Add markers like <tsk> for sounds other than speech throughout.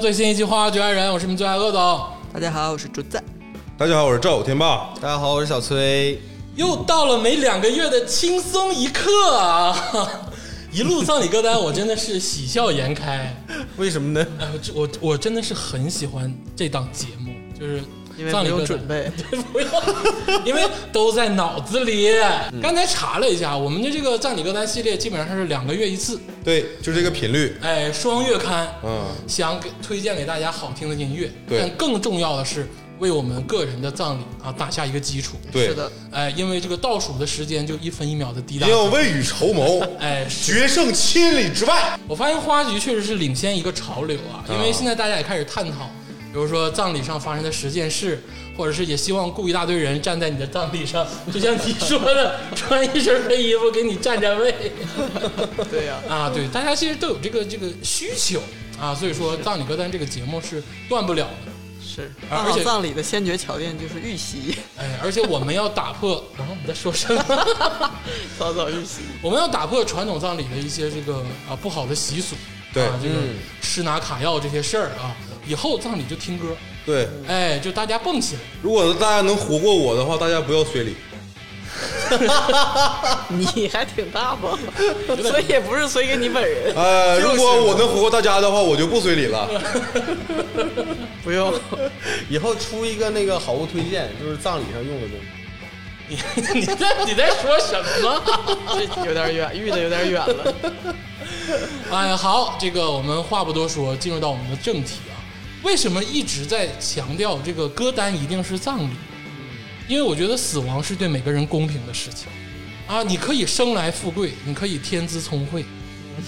最新一期《花花局爱人》，我是你们最爱恶总。大家好，我是竹子。大家好，我是赵天霸。大家好，我是小崔。又到了每两个月的轻松一刻啊！<laughs> 一路葬礼歌单，我真的是喜笑颜开。为什么呢？哎，我这我我真的是很喜欢这档节目，就是因为不用葬礼歌准备，<laughs> 不用，因为都在脑子里。刚才查了一下，我们的这个葬礼歌单系列基本上是两个月一次，对，就这个频率。哎，双月刊。嗯，想给推荐给大家好听的音乐，对但更重要的是为我们个人的葬礼啊打下一个基础。对，是的，哎，因为这个倒数的时间就一分一秒的滴答一定。要未雨绸缪，<laughs> 哎，决胜千里之外。我发现花局确实是领先一个潮流啊，因为现在大家也开始探讨，比如说葬礼上发生的十件事，或者是也希望雇一大堆人站在你的葬礼上，就像你说的，穿一身黑衣服给你占占位。对呀、<laughs> 啊，对，大家其实都有这个这个需求啊，所以说葬礼歌单这个节目是断不了的。是。而且葬礼的先决条件就是预习，哎，而且我们要打破，然后我们在说什么？早早预习。我们要打破传统葬礼的一些这个啊不好的习俗，对啊，这个嗯吃拿卡要这些事儿啊，以后葬礼就听歌，对，哎，就大家蹦起来。如果大家能活过我的话，大家不要随礼。<laughs> 你还挺大方，所以也不是随给你本人，呃，如果我能活过大家的话，我就不随礼了。<laughs> 不用。以后出一个那个好物推荐，就是葬礼上用的东西。你你在你在说什么？<laughs> 这有点远，遇的有点远了。哎呀，好，这个我们话不多说，进入到我们的正题啊。为什么一直在强调这个歌单一定是葬礼？因为我觉得死亡是对每个人公平的事情啊。你可以生来富贵，你可以天资聪慧。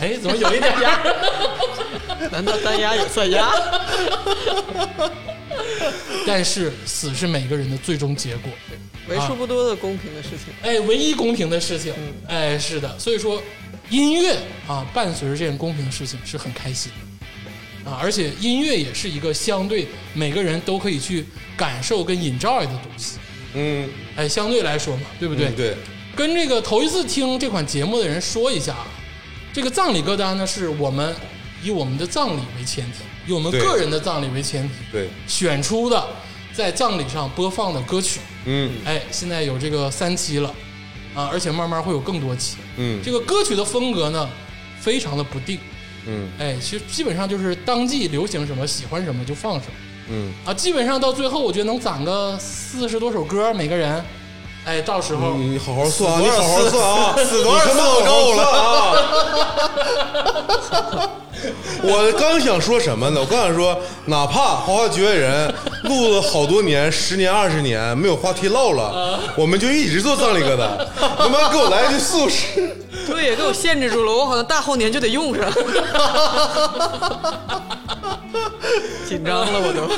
哎，怎么有一点点儿？<laughs> 难道单压也算压？<laughs> 但是死是每个人的最终结果。为数不多的公平的事情。哎，唯一公平的事情，哎，是的，所以说音乐啊，伴随着这件公平的事情是很开心的啊，而且音乐也是一个相对每个人都可以去感受跟 enjoy 的东西，嗯，哎，相对来说嘛，对不对？嗯对，跟这个头一次听这款节目的人说一下啊，这个葬礼歌单呢，是我们以我们的葬礼为前提，以我们个人的葬礼为前提对，选出的在葬礼上播放的歌曲。嗯。哎，现在有这个三期了，啊，而且慢慢会有更多期。嗯。这个歌曲的风格呢，非常的不定，嗯哎，其实基本上就是当季流行什么，喜欢什么就放什么嗯，啊。基本上到最后，我觉得能攒个四十多首歌，每个人，哎，到时候、你好好算啊，你好好算啊，死多少够了啊！<laughs> 我刚想说什么呢？我刚想说，哪怕《花花局外人》录了好多年，十年、二十年，没有话题唠了，我们就一直做葬礼歌单。他妈给我来一句速食，<laughs> 对呀，给我限制住了，我好像大后年就得用上。<laughs> 紧张了，我都。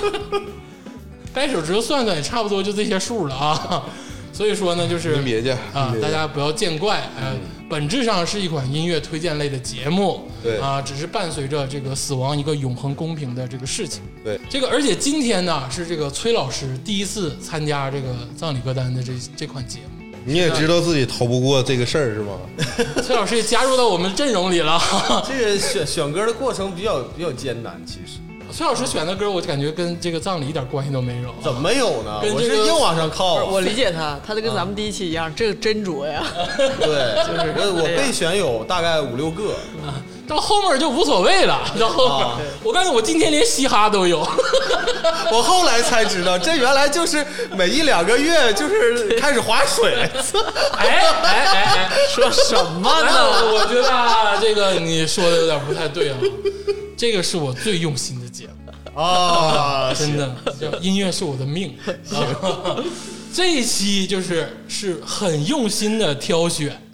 <laughs> 掰手指头算算，也差不多就这些数了啊。所以说呢，就是别介啊大家不要见怪，呃，本质上是一款音乐推荐类的节目，对啊，只是伴随着这个死亡一个永恒公平的这个事情。对，这个，而且今天呢是这个崔老师第一次参加这个葬礼歌单的这这款节目，你也知道自己逃不过这个事儿是吗？<laughs> 崔老师也加入到我们阵容里了。这个选选歌的过程比较比较艰难，其实崔老师选的歌，我就感觉跟这个葬礼一点关系都没有。怎么没有呢？跟这个我是硬往上靠。我理解他，<laughs> 他这跟咱们第一期一样，这个斟酌呀。对，<laughs> 就是我我备选有大概五六个，到后面就无所谓了，到后面，啊我告诉你，我今天连嘻哈都有。<laughs> 我后来才知道，这原来就是每一两个月就是开始划水。哎哎哎哎，<laughs> 说什么哎呢？我觉得啊，这个你说的有点不太对啊。这个是我最用心的节目，啊，真的，叫音乐是我的命。啊 <laughs> 这一期就是是很用心的挑选，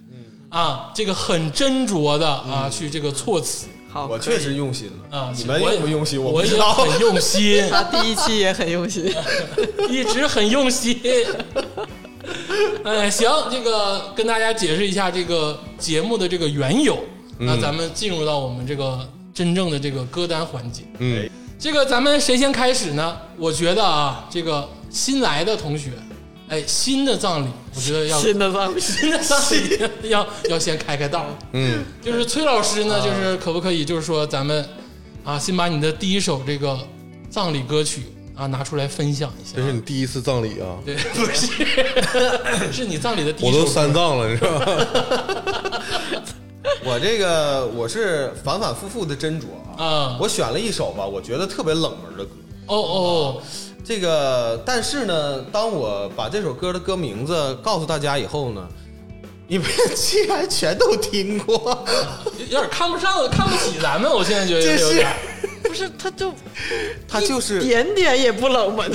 啊，这个很斟酌的啊，去这个措辞好，我确实用心了啊。你们我也用不用心？我也不知道。很用心，<laughs> 他第一期也很用心。<laughs> 一直很用心。<laughs> 哎，行，这个跟大家解释一下这个节目的这个缘由。那咱们进入到我们这个真正的这个歌单环节。嗯，这个咱们谁先开始呢？我觉得啊，这个新来的同学，哎，新的葬礼，我觉得要新的葬礼，新的葬礼要 <laughs> 要先开开道。嗯，就是崔老师呢，就是可不可以，就是说咱们啊，先把你的第一首这个葬礼歌曲啊拿出来分享一下这。是你第一次葬礼啊！对，<laughs> 不是，<laughs> 是你葬礼的第一我都。三葬了，你知道吗？我这个我是反反复复的斟酌啊，啊，我选了一首吧，我觉得特别冷门的歌。哦哦，这个，但是呢，当我把这首歌的歌名字告诉大家以后呢，你们竟然全都听过，有 <laughs> 有点看不上，看不起咱们，我现在觉得这是有点。<laughs> 不是，他就他就是点点也不冷门，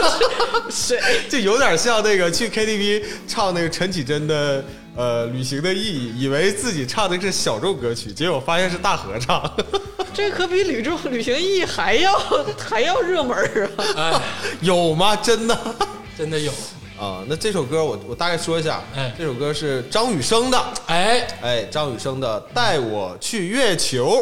<laughs> 谁？就有点像那个去 KTV 唱那个陈绮贞的呃《旅行的意义》，以为自己唱的是小众歌曲，结果发现是大合唱。<laughs> 这可比旅众旅行意义还要还要热门儿啊！哎，<laughs> 有吗？真的？<laughs> 真的有。啊，那这首歌我我大概说一下，哎这首歌是张雨生的，哎，哎，张雨生的《带我去月球》。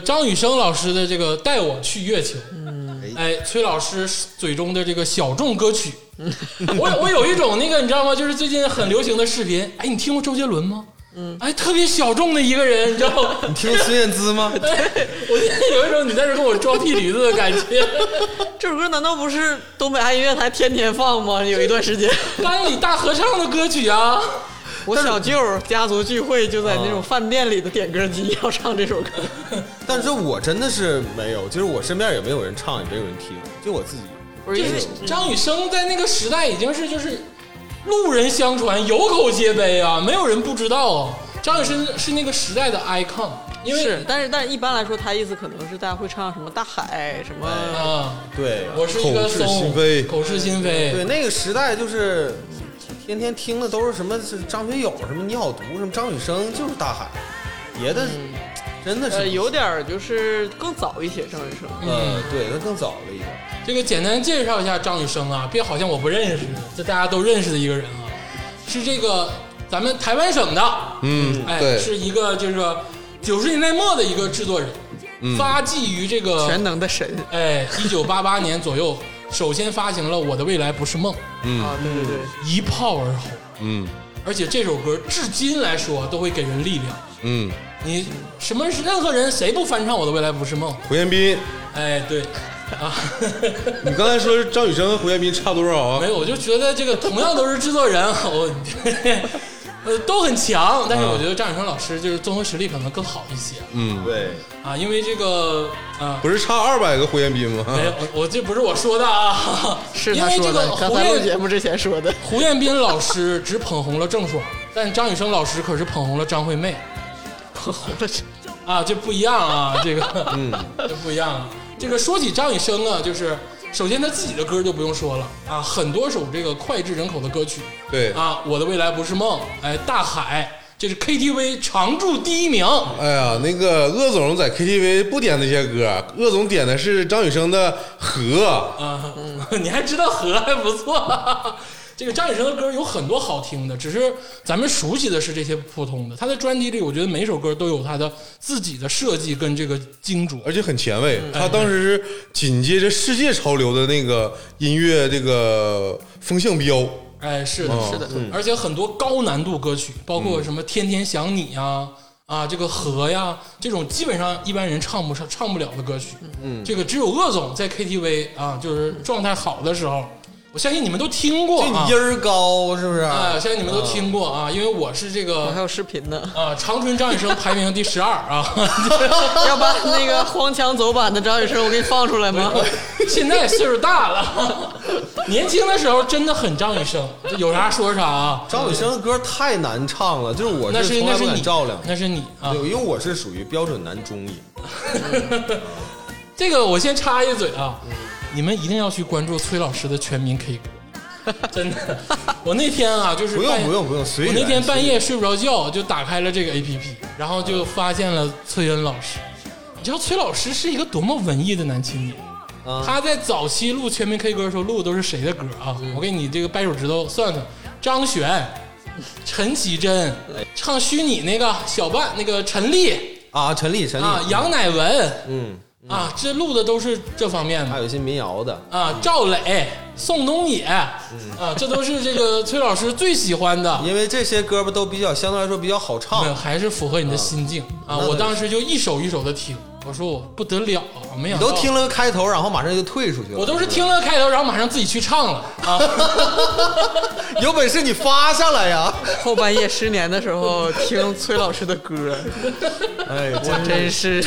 张雨生老师的这个《带我去月球》，哎，崔老师嘴中的这个小众歌曲，<laughs> 我我有一种那个你知道吗？就是最近很流行的视频，哎，你听过周杰伦吗？嗯，哎，特别小众的一个人，你知道吗？<laughs> 你听孙燕姿吗？<laughs> 我现在有一种你在这跟我装屁驴子的感觉。这首歌难道不是东北爱音乐台天天放吗？有一段时间，班里大合唱的歌曲啊，我小舅家族聚会就在那种饭店里的点歌机要唱这首歌。但是我真的是没有，就是我身边也没有人唱，也没有人听，就我自己。不是因为就是张雨生在那个时代已经是就是路人相传、有口皆碑啊，没有人不知道啊。张雨生是那个时代的 icon，因为是，但是但是一般来说，他意思可能是大家会唱什么大海什么。啊，对，我是一个口是心非口是心非，对，那个时代就是天天听的都是什么是张学友，什么你好毒，什么张雨生，就是大海，别的真的是呃，有点儿就是更早一些，张雨生。嗯，对，那更早了一点。这个简单介绍一下张雨生啊，别好像我不认识，这大家都认识的一个人啊，是这个咱们台湾省的，嗯，哎，是一个就是说九十年代末的一个制作人，发迹于这个全能的神。哎一九八八年左右，首先发行了《我的未来不是梦》，啊！对对对，一炮而红，嗯，而且这首歌至今来说都会给人力量。嗯，你什么任何人谁不翻唱我的未来不是梦？胡彦斌，哎，对，<laughs> 啊，你刚才说张雨生和胡彦斌差多少啊没？有，我就觉得这个同样都是制作人，我 <laughs> 呃都很强，但是我觉得张雨生老师就是综合实力可能更好一些嗯，对，啊，因为这个啊。不是差二百个胡彦斌吗？没有，我我这不是我说的啊，是因为这个他说的，刚胡才录彦节目之前说的。胡彦斌老师只捧红了郑爽，但张雨生老师可是捧红了张惠妹红了这啊，这不一样啊，这个，嗯，这不一样啊。这个说起张雨生啊，就是首先他自己的歌就不用说了啊，很多首这个脍炙人口的歌曲对，啊，我的未来不是梦，哎，大海，这是 KTV 常驻第一名。哎呀，那个鄂总在 KTV 不点那些歌，鄂总点的是张雨生的《河》。啊，<laughs> 你还知道河还不错。这个张雨生的歌有很多好听的，只是咱们熟悉的是这些普通的。他的专辑里，我觉得每首歌都有他的自己的设计跟这个精准。而且很前卫。嗯他当时是紧接着世界潮流的那个音乐这个风向标。哎，是的，哦是的，而且很多高难度歌曲，包括什么《天天想你》呀，啊，这个和呀，这种基本上一般人唱不上、唱不了的歌曲。嗯，这个只有鄂总在 KTV 啊，就是状态好的时候，我相信你们都听过你。音儿高是不是？啊，相信你们都听过啊，因为我是这个我还有视频呢，啊，长春张雨生排名第十二啊，<laughs> <laughs> 要把那个荒腔走板的张雨生我给你放出来吗？现在岁数大了，<laughs> 年轻的时候真的很张雨生，有啥说啥啊。张雨生的歌太难唱了，就是我那是从来不那是你敢照亮。那是你啊。因为我是属于标准男中音。这个我先插一嘴啊，你们一定要去关注崔老师的全民 K 歌，<laughs> 真的。我那天啊，就是不用半不用不用，随。我那天半夜睡不着觉，就打开了这个 A P P，然后就发现了崔恩老师。你知道崔老师是一个多么文艺的男青年？啊他在早期录全民 K 歌的时候录的都是谁的歌啊？我给你这个掰手指头算算：张悬、陈绮贞，唱虚拟那个小半那个陈粒啊，陈粒陈粒啊，杨乃文嗯，啊，这录的都是这方面的还有一些民谣的。啊。赵磊、宋冬野啊，这都是这个崔老师最喜欢的。因为这些歌吧都比较相对来说比较好没有，唱，还是符合你的心境啊！那我当时就一首一首的听，我说我不得了啊，没想到你都听，了个开头，然后马上就退出去了。我都是听了开头，然后马上自己去唱了啊！<laughs> <laughs> 有本事你发下来呀！<laughs> 后半夜失眠的时候听崔老师的歌，哎，我真是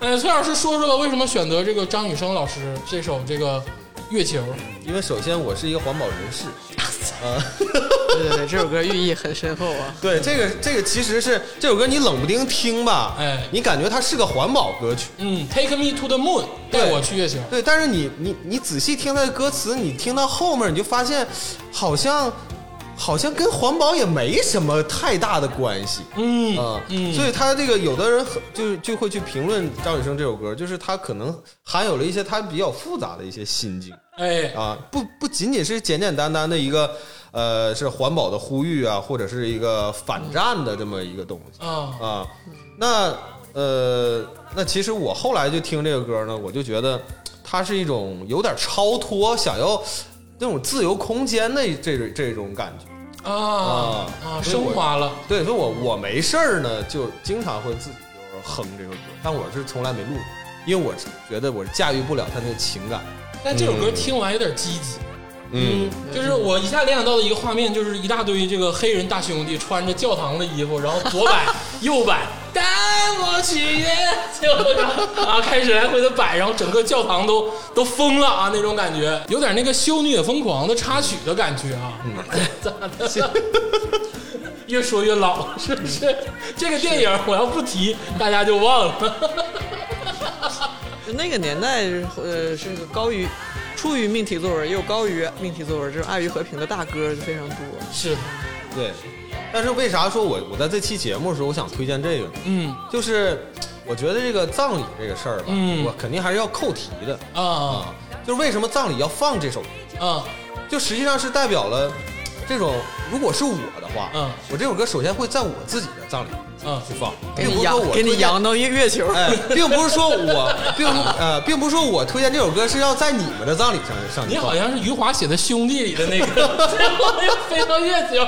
呃，崔老师说说吧，为什么选择这个张雨生老师这首这个《月球》？因为首先我是一个环保人士，<laughs> 啊对对对，这首歌寓意很深厚啊。对这个这个其实是这首歌你冷不丁听吧，哎你感觉它是个环保歌曲，嗯，Take me to the moon，带我去月球。对，但是你你你仔细听它的歌词，你听到后面你就发现，好像好像跟环保也没什么太大的关系。嗯啊，嗯，所以他这个有的人很就就会去评论张雨生这首歌，就是他可能含有了一些他比较复杂的一些心境哎，啊，不不仅仅是简简单单的一个呃是环保的呼吁啊，或者是一个反战的这么一个东西啊，啊。那呃，那其实我后来就听这个歌呢，我就觉得它是一种有点超脱，想要那种自由空间的这种这种感觉。啊啊升华了。对，所以我我没事儿呢，就经常会自己就是哼这首歌，但我是从来没录过，因为我觉得我驾驭不了他那个情感。但这首歌听完有点积极。嗯，就是我一下联想到的一个画面，就是一大堆这个黑人大兄弟穿着教堂的衣服，然后左摆 <laughs> 右摆，带我去月球，<laughs> 啊，开始来回的摆，然后整个教堂都都疯了啊，那种感觉，有点那个《修女也疯狂》的插曲的感觉啊。咋的？<laughs> 越说越老，是不是？这个电影我要不提，大家就忘了。就那个年代，呃，是个高于出于命题作文，也有高于命题作文，这种爱与和平的大歌就非常多。是，对，但是为啥说我我在这期节目的时候，我想推荐这个呢？嗯就是我觉得这个葬礼这个事儿吧，嗯我肯定还是要扣题的啊啊。就是为什么葬礼要放这首歌？啊就实际上是代表了这种如果是我的话，嗯我这首歌首先会在我自己的葬礼嗯去放，给你并不是说扬给你扬到月月球，哎，并不是说我，并不呃，并不是说我推荐这首歌是要在你们的葬礼上上去放你好。像是余华写的《兄弟》里的那个，最后又飞到月球。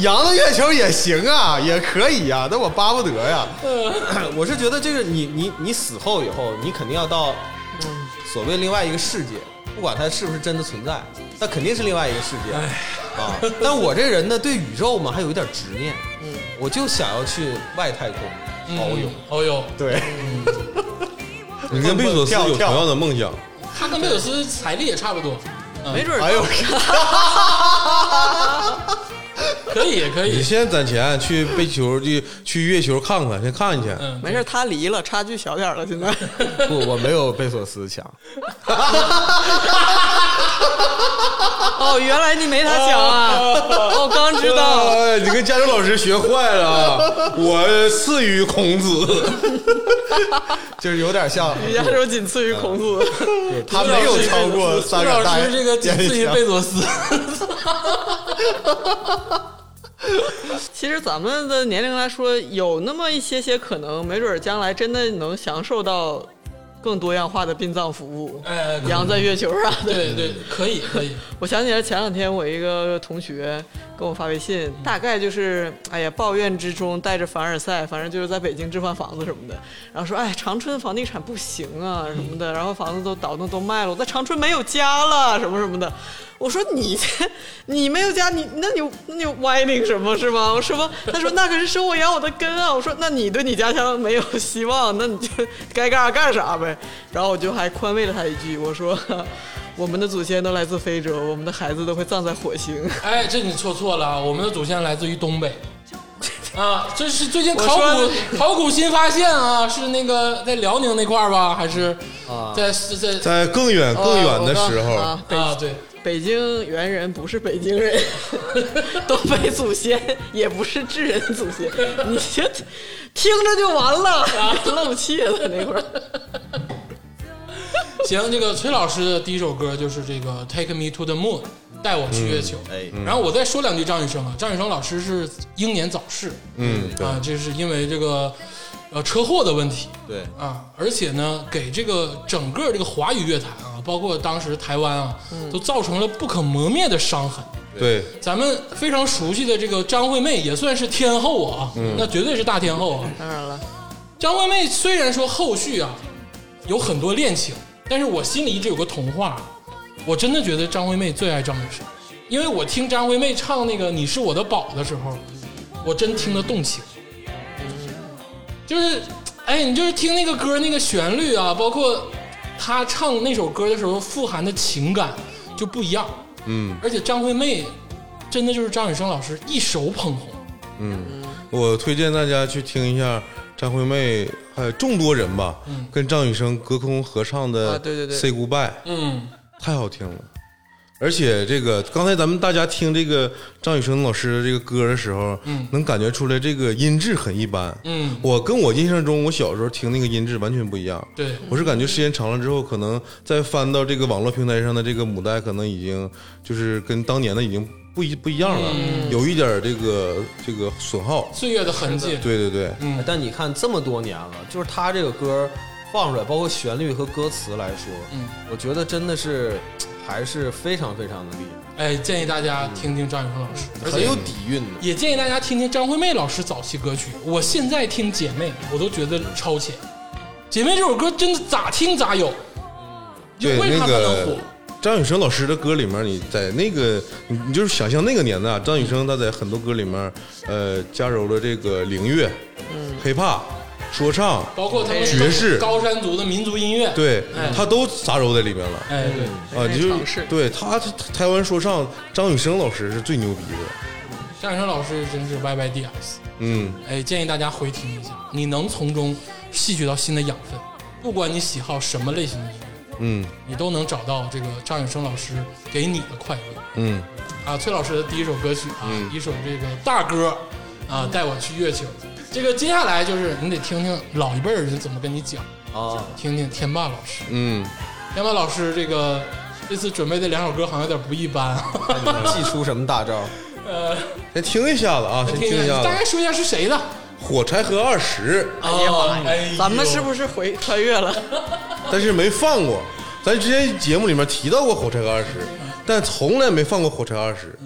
扬到月球也行啊，也可以呀、那我巴不得呀。嗯 <clears throat> 我是觉得这个你你你死后以后，你肯定要到所谓另外一个世界，不管它是不是真的存在，那肯定是另外一个世界。啊。但我这人呢，对宇宙嘛还有一点执念，嗯，我就想要去外太空遨游。遨游，对，<laughs> 你跟贝索斯有同样的梦想，他跟贝索斯财力也差不多，没准儿哎呦，<laughs> <laughs> 可以可以。你先攒钱去贝球去去月球看看，先看去。嗯，没事，他离了，差距小点了，现在。<laughs> 不，我没有贝索斯强。<laughs> 哦，原来你没他强啊！哦，刚知道。哎，你跟加州老师学坏了啊！我次于孔子，就是有点像，余亚洲仅次于孔子。他没有超过三朱老个大师这个仅次于贝索斯。<laughs> 其实咱们的年龄来说，有那么一些些可能，没准儿将来真的能享受到更多样化的殡葬服务，哎，可养在月球上的。对对，可以可以。<laughs> 我想起来前两天我一个同学跟我发微信，大概就是哎呀抱怨之中带着凡尔赛，反正就是在北京置换房子什么的，然后说哎长春房地产不行啊什么的，然后房子都倒腾都卖了，我在长春没有家了什么什么的。我说你这你没有家，你那你那你歪那个什么是吗？我说他说那可是生我养我的根啊。我说那你对你家乡没有希望，那你就该干啥干啥呗。然后我就还宽慰了他一句，我说我们的祖先都来自非洲，我们的孩子都会葬在火星。哎，这你说错了啊！我们的祖先来自于东北。<laughs> 啊，这是最近考古考古新发现啊，是那个在辽宁那块儿吧，还是啊在在在更远更远的时候，啊，啊？对，北京猿人不是北京人，<laughs> 东北祖先也不是智人祖先，<laughs> 你就听着就完了，<laughs> 别漏气了那会儿。行，这个崔老师的第一首歌就是这个《Take Me to the Moon》，带我去月球。哎然后我再说两句张雨生啊，张雨生老师是英年早逝嗯，啊，这是因为这个呃车祸的问题对，啊，而且呢，给这个整个这个华语乐坛啊，包括当时台湾啊，都造成了不可磨灭的伤痕。对，咱们非常熟悉的这个张惠妹也算是天后啊，那绝对是大天后啊。当然了，张惠妹虽然说后续啊有很多恋情，但是我心里一直有个童话，我真的觉得张惠妹最爱张雨生，因为我听张惠妹唱那个《你是我的宝》的时候，我真听得动情，就是，哎，你就是听那个歌那个旋律啊，包括他唱那首歌的时候富含的情感就不一样，嗯。而且张惠妹真的就是张雨生老师一手捧红，嗯，我推荐大家去听一下张惠妹，还有众多人吧，跟张雨生隔空合唱的 Say Goodbye》，嗯。太好听了。而且这个刚才咱们大家听这个张雨生老师这个歌的时候，嗯能感觉出来这个音质很一般。嗯，我跟我印象中我小时候听那个音质完全不一样。对，我是感觉时间长了之后，可能再翻到这个网络平台上的这个母带，可能已经就是跟当年的已经不一不一样了，嗯有一点这个这个损耗。岁月的痕迹，对对对，嗯但你看这么多年了，就是他这个歌放出来，包括旋律和歌词来说，嗯，我觉得真的是还是非常非常的厉害哎，建议大家听听张雨生老师，很有底蕴的。也建议大家听听张惠妹老师早期歌曲。我现在听《姐妹》，我都觉得超前。《姐妹》这首歌真的咋听咋有，就那为啥它能个火？张雨生老师的歌里面，你在那个你你就是想象那个年代啊，张雨生他在很多歌里面，呃，加入了这个灵乐、嗯 hiphop、说唱，包括他们爵士高山族的民族音乐，，对哎他都杂糅在里面了。哎对，啊，你就对他他台湾说唱，张雨生老师是最牛逼的。张雨生老师真是 YYDS。嗯，哎，建议大家回听一下，你能从中吸取到新的养分。不管你喜好什么类型的音乐，嗯你都能找到这个张雨生老师给你的快乐。嗯，啊，崔老师的第一首歌曲啊，一首这个大歌啊，带我去月球。这个接下来就是你得听听老一辈儿人怎么跟你讲，啊，听听天霸老师。嗯，天霸老师这个这次准备的两首歌好像有点不一般。你们祭出什么大招？<laughs> 呃先听一下子啊，先听一下，子大概。说一下是谁的？火柴盒二十，哎呀妈呀咱们是不是回穿越了？<laughs> 但是没放过。咱之前节目里面提到过火柴盒二十，但从来没放过火柴二十。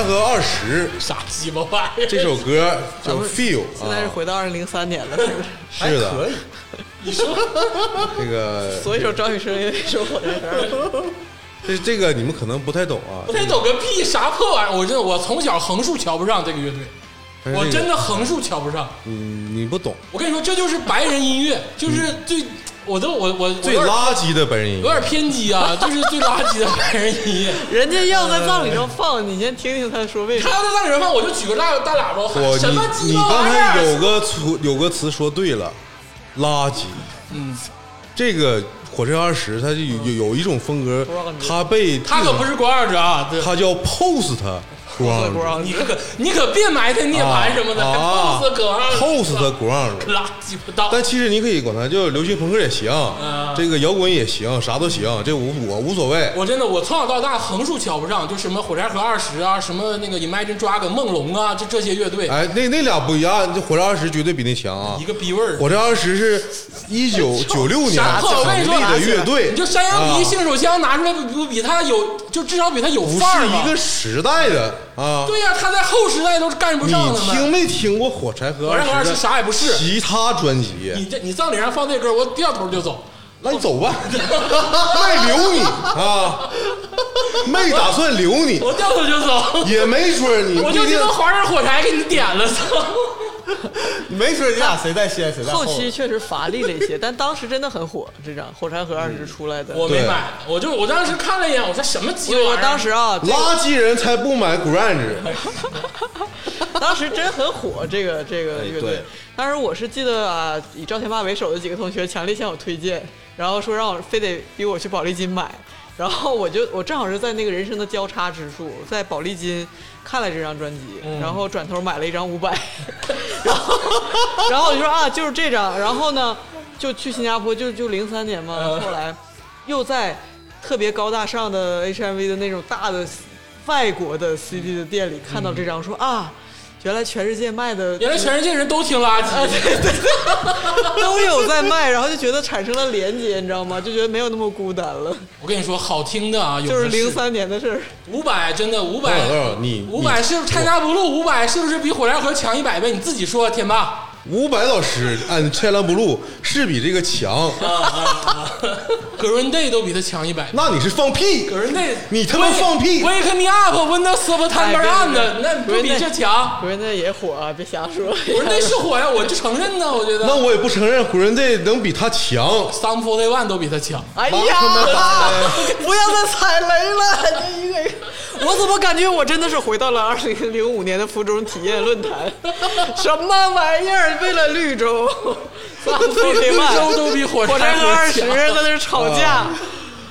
Feel. 火柴盒二十啥鸡巴玩意儿？这首歌叫 Feel 现在是，回到二零零三年了，是不是？是的，可以。你说这个所以说张雨生也说火柴盒。这这个你们可能不太懂啊不，太懂个屁，啥破玩意儿？我真的，我从小横竖瞧不上这个乐队，我但是这个真的横竖瞧不上。嗯你不懂，我跟你说，这就是白人音乐，就是最，我都我我我最垃圾的本人音有点。偏激啊，就是最垃圾的白人音乐。人家要在葬礼上放，你先听听他说为什么他。要在葬礼上放，我就举个大大喇叭喊我什么鸡巴你你刚玩意儿？才有个词有个词说对了，垃圾。嗯，这个火车二十，它就有有有一种风格，它被他可不是光二者啊，对，它叫 post 不 ground 你可你可别埋汰涅槃什么的，还啊 pose 梗啊 post ground。垃圾不到。但其实你可以管它叫流行朋克也行，这个摇滚也行，啥都行，这无我无所谓。我真的，我从小到大横竖瞧不上，就什么火柴盒二十啊，什么那个 Imagine Dragon 梦龙啊，这这些乐队，哎，那那俩不一样，这火柴二十绝对比那强啊一！个逼味儿。火柴二十是一九 <laughs> 九六年成立的乐队，你就山羊皮、啊性手枪拿出来，不不比他有，就至少比他有范儿吧是一个时代的啊。对呀、他在后时代都是干不你上的们。听没听过火柴盒火柴盒二十啥也不是其他专辑？你这你葬礼上放这歌，我掉头就走。那你走吧，<laughs> 没留你啊，没打算留你，我掉头就走，也没准你，我就不一定知道划根火柴给你点了，操！<laughs> 没说你俩谁在先谁在后。期确实乏力了一些，但当时真的很火。这张《火柴盒二十》出来的，对我没买，我就我当时看了一眼，我说什么鸡巴玩意儿？我当时啊，垃圾人才不买 grunge，<laughs> 当时真很火，这个这个乐队。当时我是记得啊，以赵天霸为首的几个同学强烈向我推荐，然后说让我非得逼我去宝丽金买，然后我就我正好是在那个人生的交叉之处，在宝丽金看了这张专辑，然后转头买了一张五百，<laughs> 然后 <laughs> 然后我就说啊，就是这张，然后呢就去新加坡，就就零三年嘛，后来又在特别高大上的 HMV 的那种大的外国的 CD 的店里看到这张，说啊。原来全世界卖的原来全世界人都听垃圾，<laughs> 都有在卖，然后就觉得产生了连接，你知道吗？就觉得没有那么孤单了，我跟你说，好听的啊，有就是零三年的事儿。五百，真的五百？你五百是不是 China Blue 五百是不是比火柴盒强一百倍？你自己说，天霸。伍佰老师按《天蓝不露》是比这个强，，，Green day 都比他强一百倍。那你是放屁！Green day，你他妈放屁 Wake me up when the September 哎 end，别别那不比这强？不是那也火啊，别瞎说。Green Day 是火呀，我就承认呢，我觉得。那我也不承认 Green Day 能比他强。Some Forty One 都比他强。哎呀，不要再踩雷了！这一个一个，我怎么感觉我真的是回到了二零零五年的服装体验论坛？什么玩意儿？为了绿洲，<laughs> 绿洲都比火火柴盒柴盒二十在那儿吵架。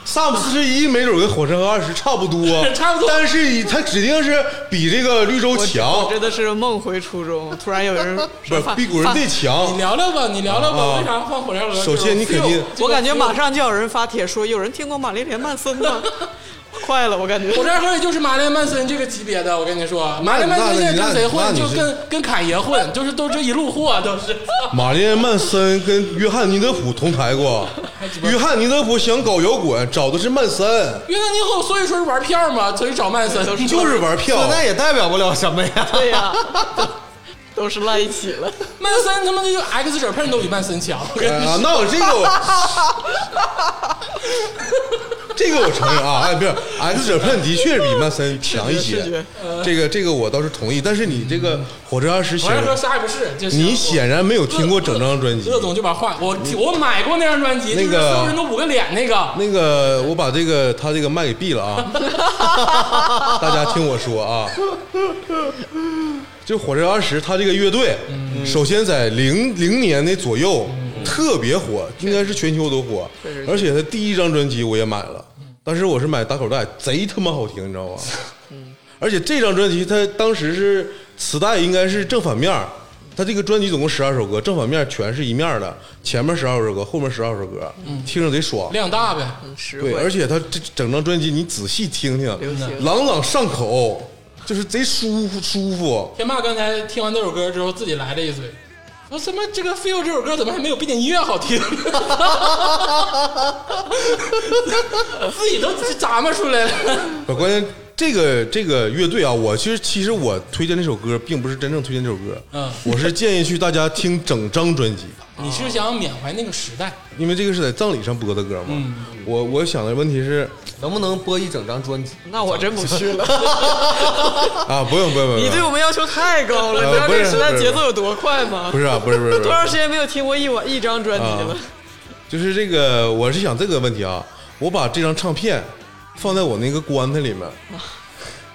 萨姆四十一没准跟火神和二十差不多，<laughs> 差不多但是以他指定是比这个绿洲我强，真的是梦回初中，突然有人不是比古人队你强。聊聊吧，你聊聊吧，啊为啥放火柴盒？首先你肯定我感觉马上就有人发帖说，有人听过玛丽莲曼森吗？快了，我感觉。火柴盒也就是马连曼森这个级别的，我跟你说，马连曼森现在跟谁混？就跟跟侃爷混，就是都这一路货都是。玛丽莲曼森跟约翰尼德普同台过，约翰尼德普想搞摇滚，找的是曼森，约翰尼德普所以说是玩票嘛，所以找曼森。<laughs> 就是玩票。那也代表不了什么呀。对呀、都是赖一起了。<laughs> 曼森他妈这个 X 者喷都比曼森强，我跟你说啊，那我这个我，<laughs> 这个我承认啊，哎，不是，X 者喷的确是比曼森强一些这个这个我倒是同意。但是你这个火车二十显火柴盒然，啥也不是，就是你显然没有听过整张专辑乐。总就把话我我买过那张专辑，所有人都捂个脸那个。那个，我把这个他这个麦给闭了啊！<laughs> 大家听我说啊，就火车二十，他这个乐队，首先在零零年的左右特别火，应该是全球都火而且他第一张专辑我也买了，当时我是买打口袋，贼他妈好听，你知道吗？而且这张专辑它当时是磁带，应该是正反面儿。它这个专辑总共十二首歌，正反面全是一面的，前面十二首歌，后面十二首歌，听着贼爽。量大呗，对，实惠而且它这整张专辑你仔细听听，朗朗上口，就是贼舒服舒服。天霸刚才听完这首歌之后，自己来了一嘴，说什么这个《feel》这首歌怎么还没有背景音乐好听？<laughs> 自己都咂摸出来了。我，关键这个这个乐队啊，我其实其实我推荐这首歌，并不是真正推荐这首歌，嗯我是建议去大家听整张专辑，你是想缅怀那个时代？因为这个是在葬礼上播的歌嘛。我我想的问题是能不能播一整张专辑？那我真不去了。<laughs> 啊，不用不用不用，你对我们要求太高了，呃你知道这个时代节奏有多快吗？不是啊，不是不是，不是 <laughs> 多长时间没有听过一晚一张专辑了啊？就是这个，我是想这个问题啊，我把这张唱片放在我那个棺材里面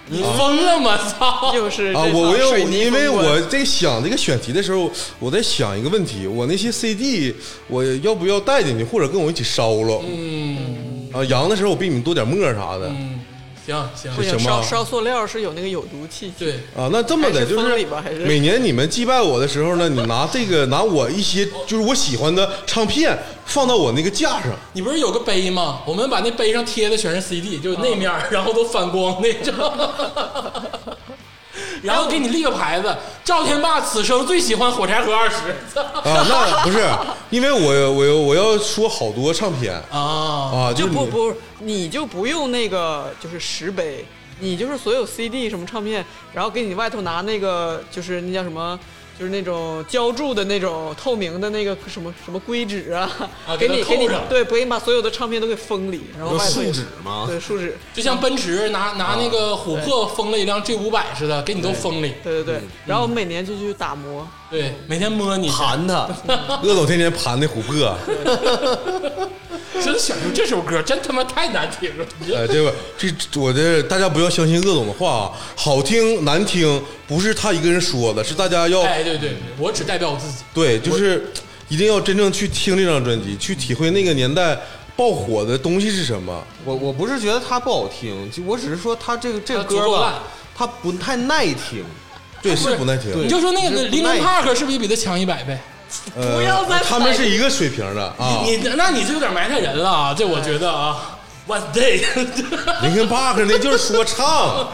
你疯了吗？操！又是啊，我我因为套水泥因为我在想这个选题的时候，我在想一个问题，我那些 CD 我要不要带进去，或者跟我一起烧了？嗯啊，扬的时候我比你们多点墨啥的嗯，行行不行，烧烧塑料是有那个有毒气体。对，啊。那这么的，还是就是封里吧还是 <laughs> 每年你们祭拜我的时候呢，你拿这个拿我一些就是我喜欢的唱片放到我那个架上。你不是有个碑吗？我们把那碑上贴的全是 CD，就是那面儿，然后都反光那种。然后给你立个牌子：赵天霸此生最喜欢火柴盒二十。啊，那不是，因为我我我要说好多唱片啊，啊，就不不，你就不用那个就是石碑，你就是所有 CD 什么唱片，然后给你外头拿那个就是那叫什么。就是那种浇筑的那种透明的那个什么什么硅脂啊，啊给你给你对，给你把所有的唱片都给封里，然后树脂吗？对树脂，就像奔驰拿拿那个琥珀封了一辆 G 五百似的，给你都封里。对对对，然后我们每年就去打磨，对，每天摸你，盘他，<laughs> 鄂总天天盘那琥珀，真想出这首歌，真他妈太难听了。呃，这个这我这大家不要相信鄂总的话啊，好听难听不是他一个人说的，是大家要哎，对对对，我只代表我自己。对，就是一定要真正去听这张专辑，去体会那个年代爆火的东西是什么。我我不是觉得它不好听，就我只是说它这个这个它足够歌吧，它不太耐听。对，是是不耐听。你就说那个林根耐帕克是不是比他强一百倍？呃不要再他们是一个水平的啊。你那你这有点埋汰人了啊！这我觉得啊，One Day，<laughs> 林肯帕克那就是说唱。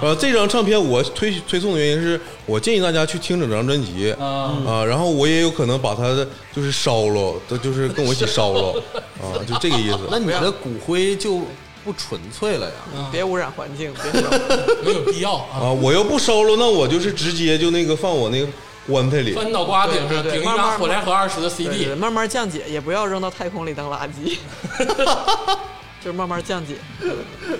呃，这张唱片我推推送的原因是我建议大家去听整张专辑啊啊，然后我也有可能把它的就是烧了，就是跟我一起烧了啊，就这个意思。那你的骨灰就不纯粹了呀。别污染环境，别烧。<laughs> 没有必要啊。啊，我要不收了，那我就是直接就那个放我那个棺材里。翻脑瓜顶上顶一慢慢张火柴盒二十的对 CD，对慢慢降解，也不要扔到太空里当垃圾，<laughs> 就是慢慢降解。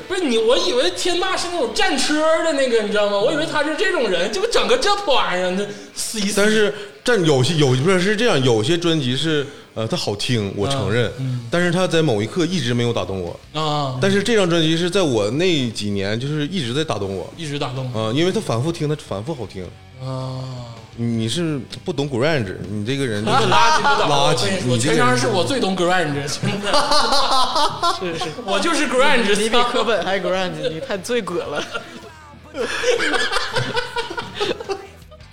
不是你，我以为天霸是那种战车的那个，你知道吗？我以为他是这种人，结果整个这破玩意儿，那撕一撕。但是这有些有不是是这样，有些专辑是呃它好听，我承认，但是它在某一刻一直没有打动我。啊，但是这张专辑是在我那几年就是一直在打动我一直打动啊、因为它反复听，它反复好听。啊，你你是不懂 grunge，你这个人就这是 <laughs> 垃圾不倒。垃圾我全场是我最懂 grunge，真的，是是，我就是 grunge。你比科本还 grunge，你太最葛了。<laughs>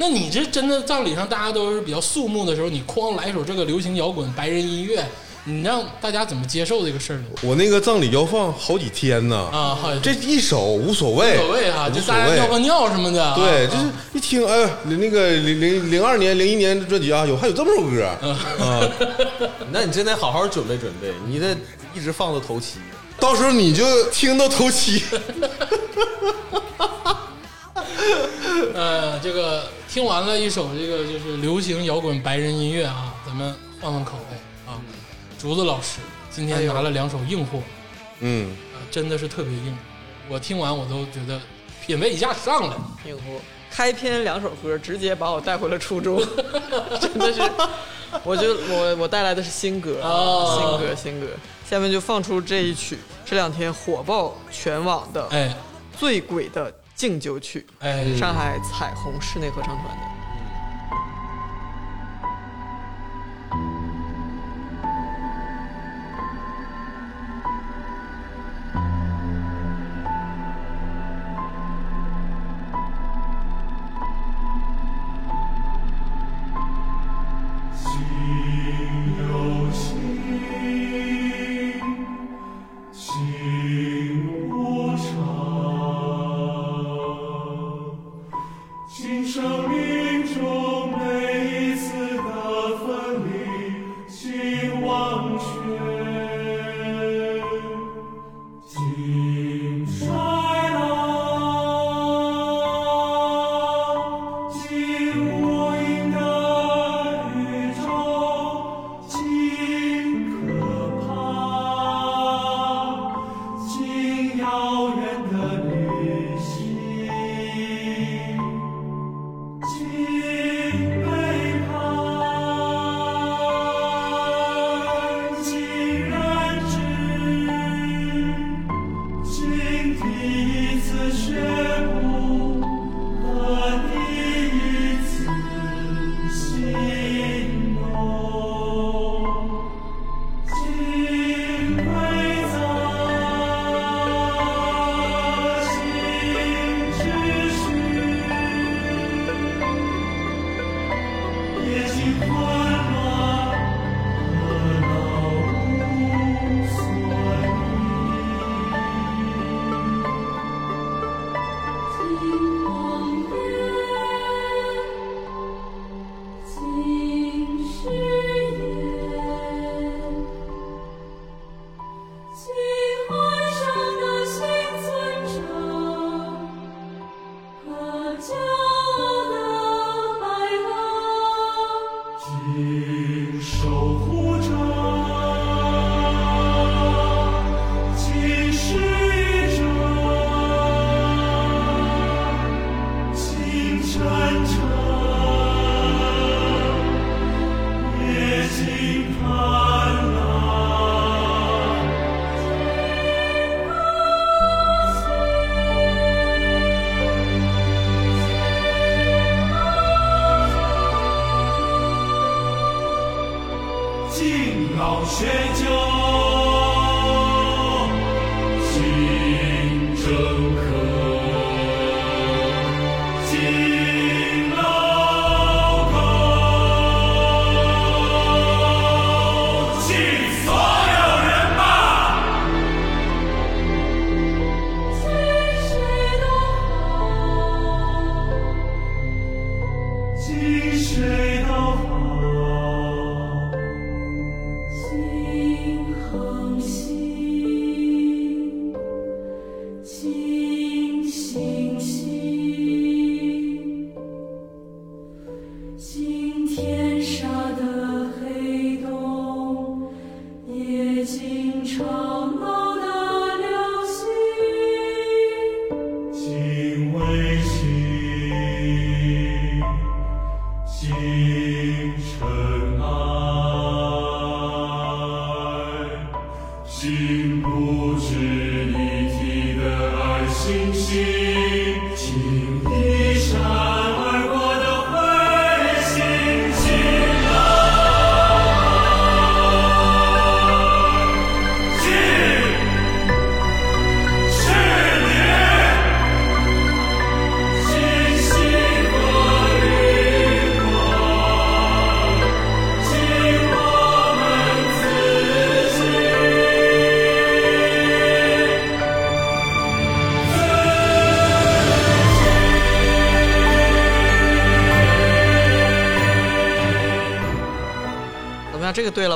那你这真的葬礼上大家都是比较肃穆的时候，你哐来一首这个流行摇滚白人音乐，你让大家怎么接受这个事儿呢？我那个葬礼要放好几天呢啊好这一首无所谓，无所谓哈，无所就大家尿个。尿什么的。对，啊就是一听，哎，那个零零零二年、零一年的专辑啊，有还有这么首歌啊 <laughs> <laughs> 那你真得好好准备准备，你得一直放到头七。到时候你就听到头七。<laughs> 呃，这个听完了一首这个就是流行摇滚白人音乐啊，咱们换换口味啊。竹子老师今天拿了两首硬货，嗯，啊，真的是特别硬。我听完我都觉得品味一下上来。硬货。开篇两首歌直接把我带回了初中，<laughs> 真的是，我就我我带来的是新歌，哦新歌新歌。下面就放出这一曲，这两天火爆全网的《哎醉鬼的敬酒曲哎，》，上海彩虹室内合唱团的。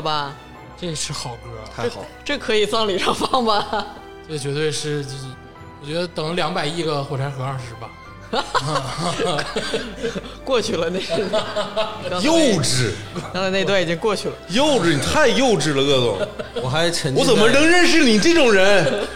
吧？这是好歌，太好，这可以葬礼上放吧？<laughs> 这绝对是，我觉得等两百亿个火柴盒二十吧。<laughs> 过去了，那是 <laughs> 幼稚，刚才那段已经过去了。幼稚，你太幼稚了，鄂总，我还沉浸我怎么能认识你这种人？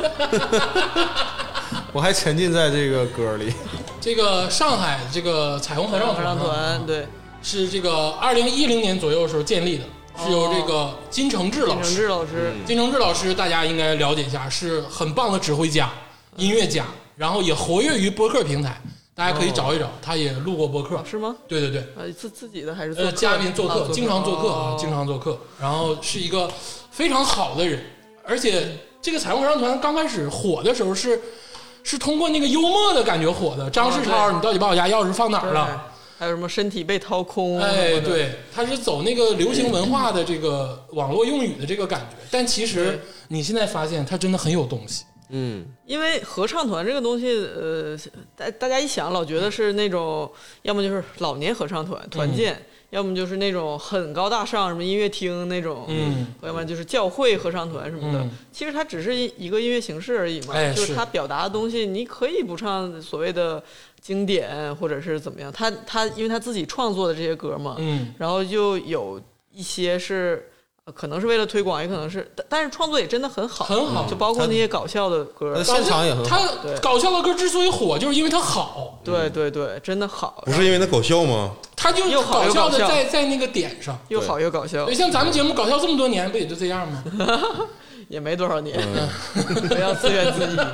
我还沉浸在这个歌里。这个上海这个彩虹合唱合唱团对，是这个二零一零年左右的时候建立的，是由这个金承志老金承师。志老师，金承志老师大家应该了解一下，是很棒的指挥家、音乐家，然后也活跃于播客平台，大家可以找一找，他也录过播客。是吗？对对对，呃，自自己的还是做呃，客嘉宾做客，啊经常做客啊哦，经常做客，然后是一个非常好的人，而且这个彩虹合唱团刚开始火的时候是是通过那个幽默的感觉火的。张世超，你到底把我家钥匙放哪儿对了？还有什么身体被掏空？哎，，对，他是走那个流行文化的这个网络用语的这个感觉，但其实你现在发现他真的很有东西。嗯，因为合唱团这个东西，呃，大大家一想老觉得是那种，要么就是老年合唱团团建，要么就是那种很高大上，什么音乐厅那种，嗯，要么就是教会合唱团什么的。嗯其实它只是一一个音乐形式而已嘛，哎就是是它表达的东西，你可以不唱所谓的经典或者是怎么样，他他因为他自己创作的这些歌嘛，嗯，然后就有一些是。呃可能是为了推广，也可能是，但但是创作也真的很好，很好就包括那些搞笑的歌，呃现场也很好。他搞笑的歌之所以火，就是因为他好，对对对，真的好，不是因为他搞笑吗？他就又搞笑的在在那个点上。又好又搞笑对，，像咱们节目搞笑这么多年，不也就这样吗？<laughs> 也没多少年，<laughs> 不要自怨自艾。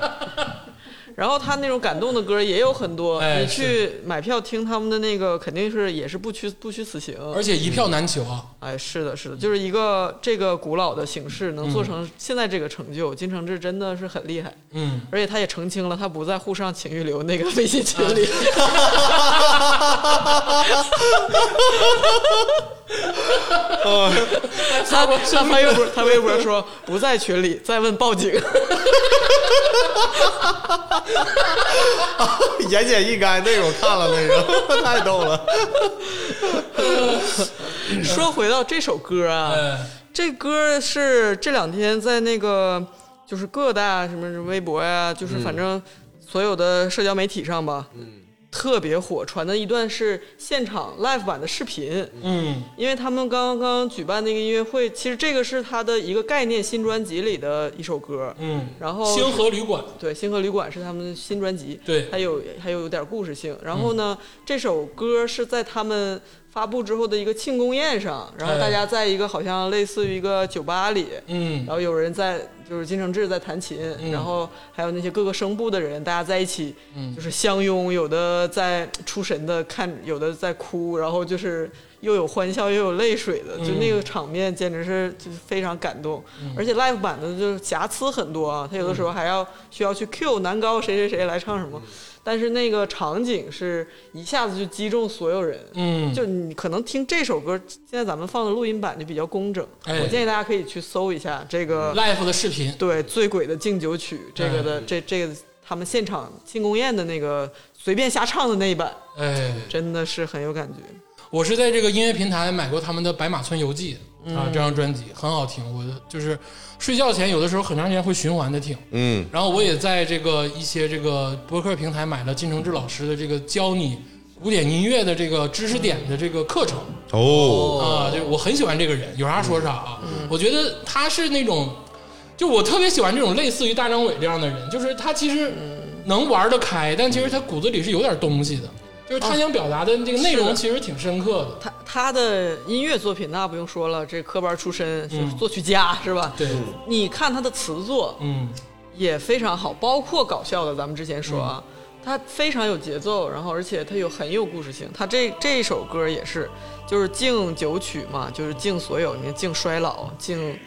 然后他那种感动的歌也有很多，哎你去买票听他们的那个，肯定是也是不虚不虚此行。而且一票难求啊！哎，是的，是的，就是一个这个古老的形式能做成现在这个成就，金承志真的是很厉害。嗯，而且他也澄清了，他不在沪上情欲流那个微信群里。他他发微博，他微博说不在群里，再问报警。<laughs> <laughs> 言简意赅，那个我看了，那个 <laughs> 太逗了。<laughs> 说回到这首歌啊，哎，这歌是这两天在那个就是各大什么微博呀、就是反正所有的社交媒体上吧，嗯，特别火，传的一段是现场 live 版的视频。嗯，因为他们刚刚举办那个音乐会，其实这个是他的一个概念新专辑里的一首歌。嗯，然后星河旅馆，对，《星河旅馆》是他们的新专辑，对还有还有有点故事性。然后呢，这首歌是在他们发布之后的一个庆功宴上，然后哎大家在一个好像类似于一个酒吧里，嗯。然后有人在就是金承志在弹琴，嗯。然后还有那些各个声部的人，大家在一起，嗯。就是相拥，有的在出神的看，有的在哭，然后就是又有欢笑又有泪水的，就那个场面简直是就是非常感动，而且 live 版的就是瑕疵很多啊，他有的时候还要需要去 Q 男高谁谁谁来唱什么，但是那个场景是一下子就击中所有人，嗯，就你可能听这首歌，现在咱们放的录音版就比较工整，哎。我建议大家可以去搜一下这个 live 的视频，对醉鬼的敬酒曲这个嗯。的这这个他们现场庆功宴的那个随便瞎唱的那一版，哎，真的是很有感觉。我是在这个音乐平台买过他们的《白马村游记》啊，这张专辑很好听，我就是睡觉前有的时候很长时间会循环的听。嗯，然后我也在这个一些这个播客平台买了金承志老师的这个教你古典音乐的这个知识点的这个课程哦，啊，就我很喜欢这个人，有啥说啥啊。我觉得他是那种，就我特别喜欢这种类似于大张伟这样的人，就是他其实能玩得开，但其实他骨子里是有点东西的。就是他想表达的这个内容其实挺深刻的。他他的音乐作品那不用说了，这科班出身，就是作曲家是吧？对，你看他的词作嗯，也非常好，包括搞笑的，咱们之前说啊，他非常有节奏，然后而且他有很有故事性。他这这首歌也是，就是敬九曲嘛，就是敬所有，你看敬衰老，敬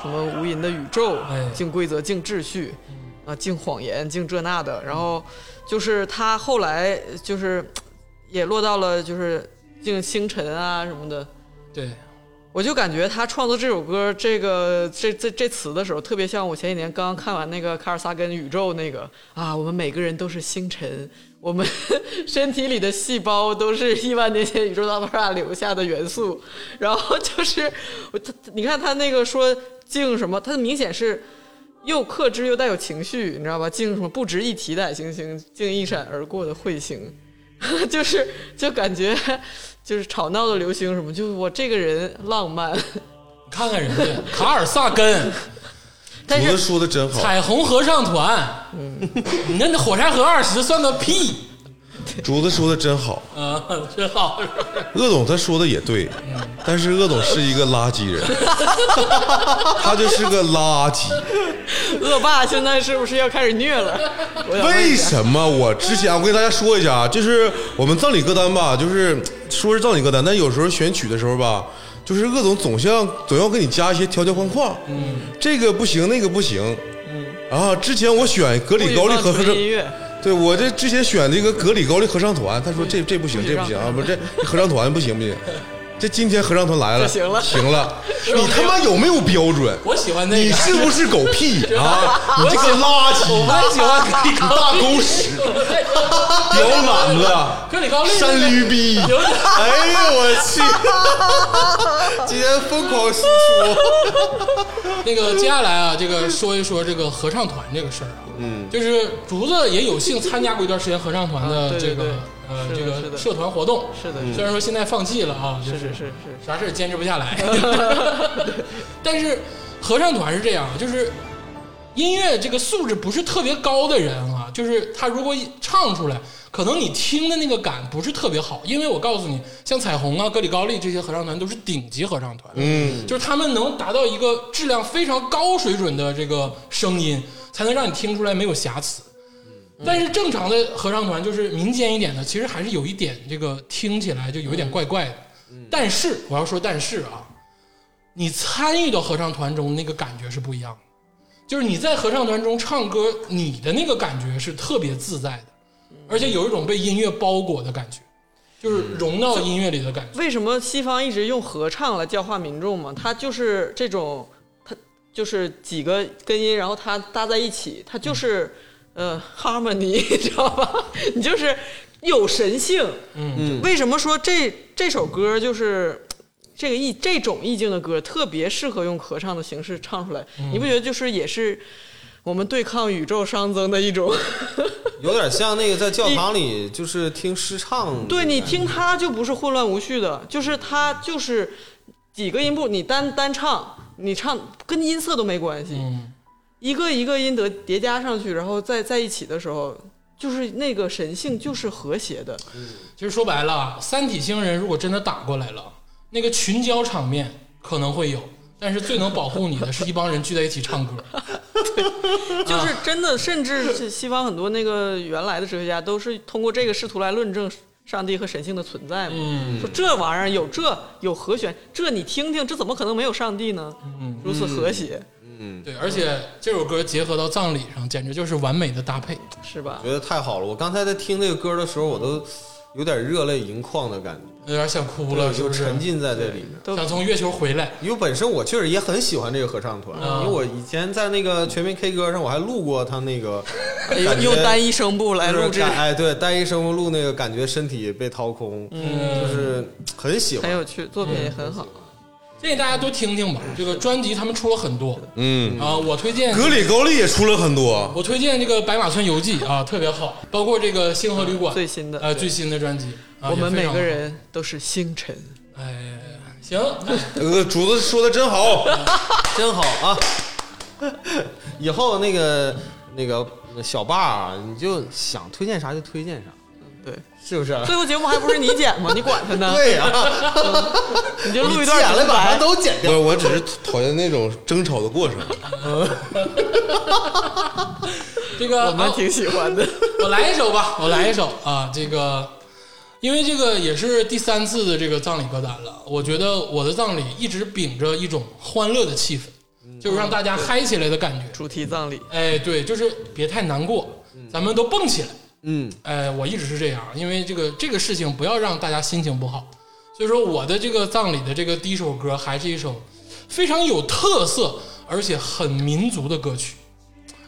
什么无垠的宇宙哎，敬规则，敬秩序，啊，敬谎言，敬这那的。然后就是他后来就是也落到了就是敬星辰啊什么的。对，我就感觉他创作这首歌，这个这这这词的时候，特别像我前几年刚刚看完那个卡尔萨根宇宙那个啊，我们每个人都是星辰，我们 <laughs> 身体里的细胞都是亿万年前宇宙大爆炸留下的元素，然后就是我他你看他那个说敬什么，他明显是。又克制又带有情绪，你知道吧？敬什么不值一提的矮星星，敬一闪而过的彗星，<laughs> 就是就感觉就是吵闹的流星什么，就我这个人浪漫，你看看人家卡尔萨根 <laughs> 但是说的真好，彩虹合唱团，嗯，你那火柴盒二十算个屁 <laughs> 竹子说的真好。啊，真好，鄂总他说的也对，但是鄂总是一个垃圾人，<laughs> 他就是个垃圾。恶霸现在是不是要开始虐了？为什么？我之前我跟大家说一下啊，就是我们葬礼歌单吧，就是说是葬礼歌单，但有时候选曲的时候吧，就是鄂总总像总要给你加一些条条框框，嗯，这个不行，那个不行，嗯，啊，之前我选格里高利和合唱音乐，对我这之前选这个格里高利合唱团，他说这这不行，这不行啊，不是这合唱团不行不行。这今天合唱团来了，行了。行了，你他妈有没有标准？我喜欢那个。你，是不是狗屁 <laughs> 啊？你这个垃圾！我不喜欢格里你高。利，大狗屎，屌懒子，格里高利山驴逼！哎呦我去！<laughs> 今天疯狂输出，那个接下来啊，这个说一说这个合唱团这个事儿啊，嗯，就是竹子也有幸参加过一段时间合唱团的这个呃这个社团活动，是的虽然说现在放弃了啊，就是是是。是，啥事儿坚持不下来，<laughs> 但是合唱团是这样，就是音乐这个素质不是特别高的人啊，就是他如果唱出来，可能你听的那个感不是特别好，因为我告诉你，像彩虹啊、格里高利这些合唱团都是顶级合唱团，嗯，就是他们能达到一个质量非常高水准的这个声音，才能让你听出来没有瑕疵。但是正常的合唱团就是民间一点的，其实还是有一点这个听起来就有一点怪怪的。但是我要说，但是啊，你参与到合唱团中那个感觉是不一样的，就是你在合唱团中唱歌，你的那个感觉是特别自在的，而且有一种被音乐包裹的感觉，就是融到音乐里的感觉。为什么西方一直用合唱来教化民众嘛？它就是这种，它就是几个根音，然后它搭在一起，它就是、呃 harmony，<laughs> 你知道吧？<laughs> 你就是有神性。嗯，为什么说这这首歌就是这个意这种意境的歌特别适合用合唱的形式唱出来？你不觉得就是也是我们对抗宇宙熵增的一种？有点像那个在教 <laughs> 堂里就是听诗唱。对你听它就不是混乱无序的，就是它就是几个音部，你单单唱，你唱跟音色都没关系，嗯一个一个音得叠加上去，然后再在一起的时候，就是那个神性就是和谐的。其实说白了，三体星人如果真的打过来了，那个群交场面可能会有，但是最能保护你的是一帮人聚在一起唱歌。对 <laughs> 就是真的，甚至是西方很多那个原来的哲学家都是通过这个试图来论证上帝和神性的存在嘛。嗯说这玩意儿有这有和弦，这你听听，这怎么可能没有上帝呢？嗯，如此和谐，对，而且这首歌结合到葬礼上，简直就是完美的搭配。是吧？觉得太好了。我刚才在听这个歌的时候，我都有点热泪盈眶的感觉，有点想哭了，是就不是？沉浸在这里面。想从月球回来。因为本身我确实也很喜欢这个合唱团，嗯因为我以前在那个全民 K 歌上我还录过他那个用感觉用单一声部来录制，哎，对，单一声部录那个感觉身体被掏空，嗯就是很喜欢。很有趣，作品也很好。建议大家多听听吧。这个专辑他们出了很多嗯，啊，我推荐格里高利也出了很多，我推荐这个《白马村游记》啊，特别好，包括这个《星河旅馆》最新的呃最新的专辑。啊我们每个，人都是星辰，哎，行，<laughs> 呃，竹子说的真好，<laughs> 真好啊！<laughs> 以后那个那个小霸啊，你就想推荐啥就推荐啥，对，是不是？最后节目还不是你剪吗？你管他呢？对呀、你就录一段剪了把它。都剪掉。不是，我只是讨厌那种争吵的过程。这个啊我们挺喜欢的。我来一首吧，我来一首啊，这个，因为这个也是第三次的这个葬礼歌单了，我觉得我的葬礼一直秉着一种欢乐的气氛，就是让大家嗨起来的感觉。主题葬礼，哎，对，就是别太难过，咱们都蹦起来。嗯，哎，我一直是这样，因为这个这个事情不要让大家心情不好，所以说我的这个葬礼的这个第一首歌还是一首非常有特色而且很民族的歌曲，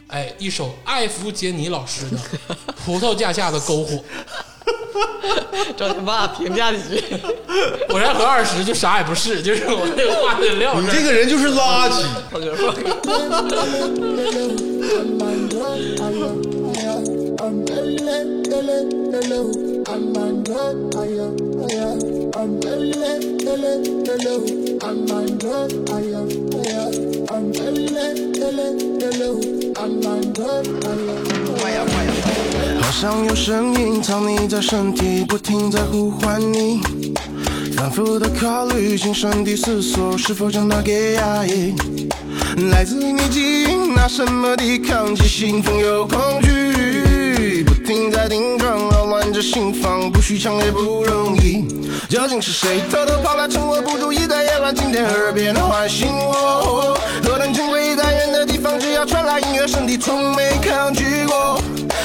哎，一首艾弗杰尼老师的《葡萄架下的篝火》。<laughs> <laughs> 赵天霸评价几句。<laughs> 我这和二十就啥也不是，就是我这个话的料你这个人就是垃圾。放歌放歌。好像有声音藏匿在身体，不停在呼唤你。反复的考虑，心生地思索，是否将它给压抑？来自你记忆，拿什么抵抗既兴奋又恐惧？不停在顶撞，扰乱着心房，不许强也不容易。究竟是谁偷偷跑来，趁我不注意的夜晚，惊天耳边的唤醒我？何等珍贵，在远的地方，只要传来音乐，身体从没抗拒过。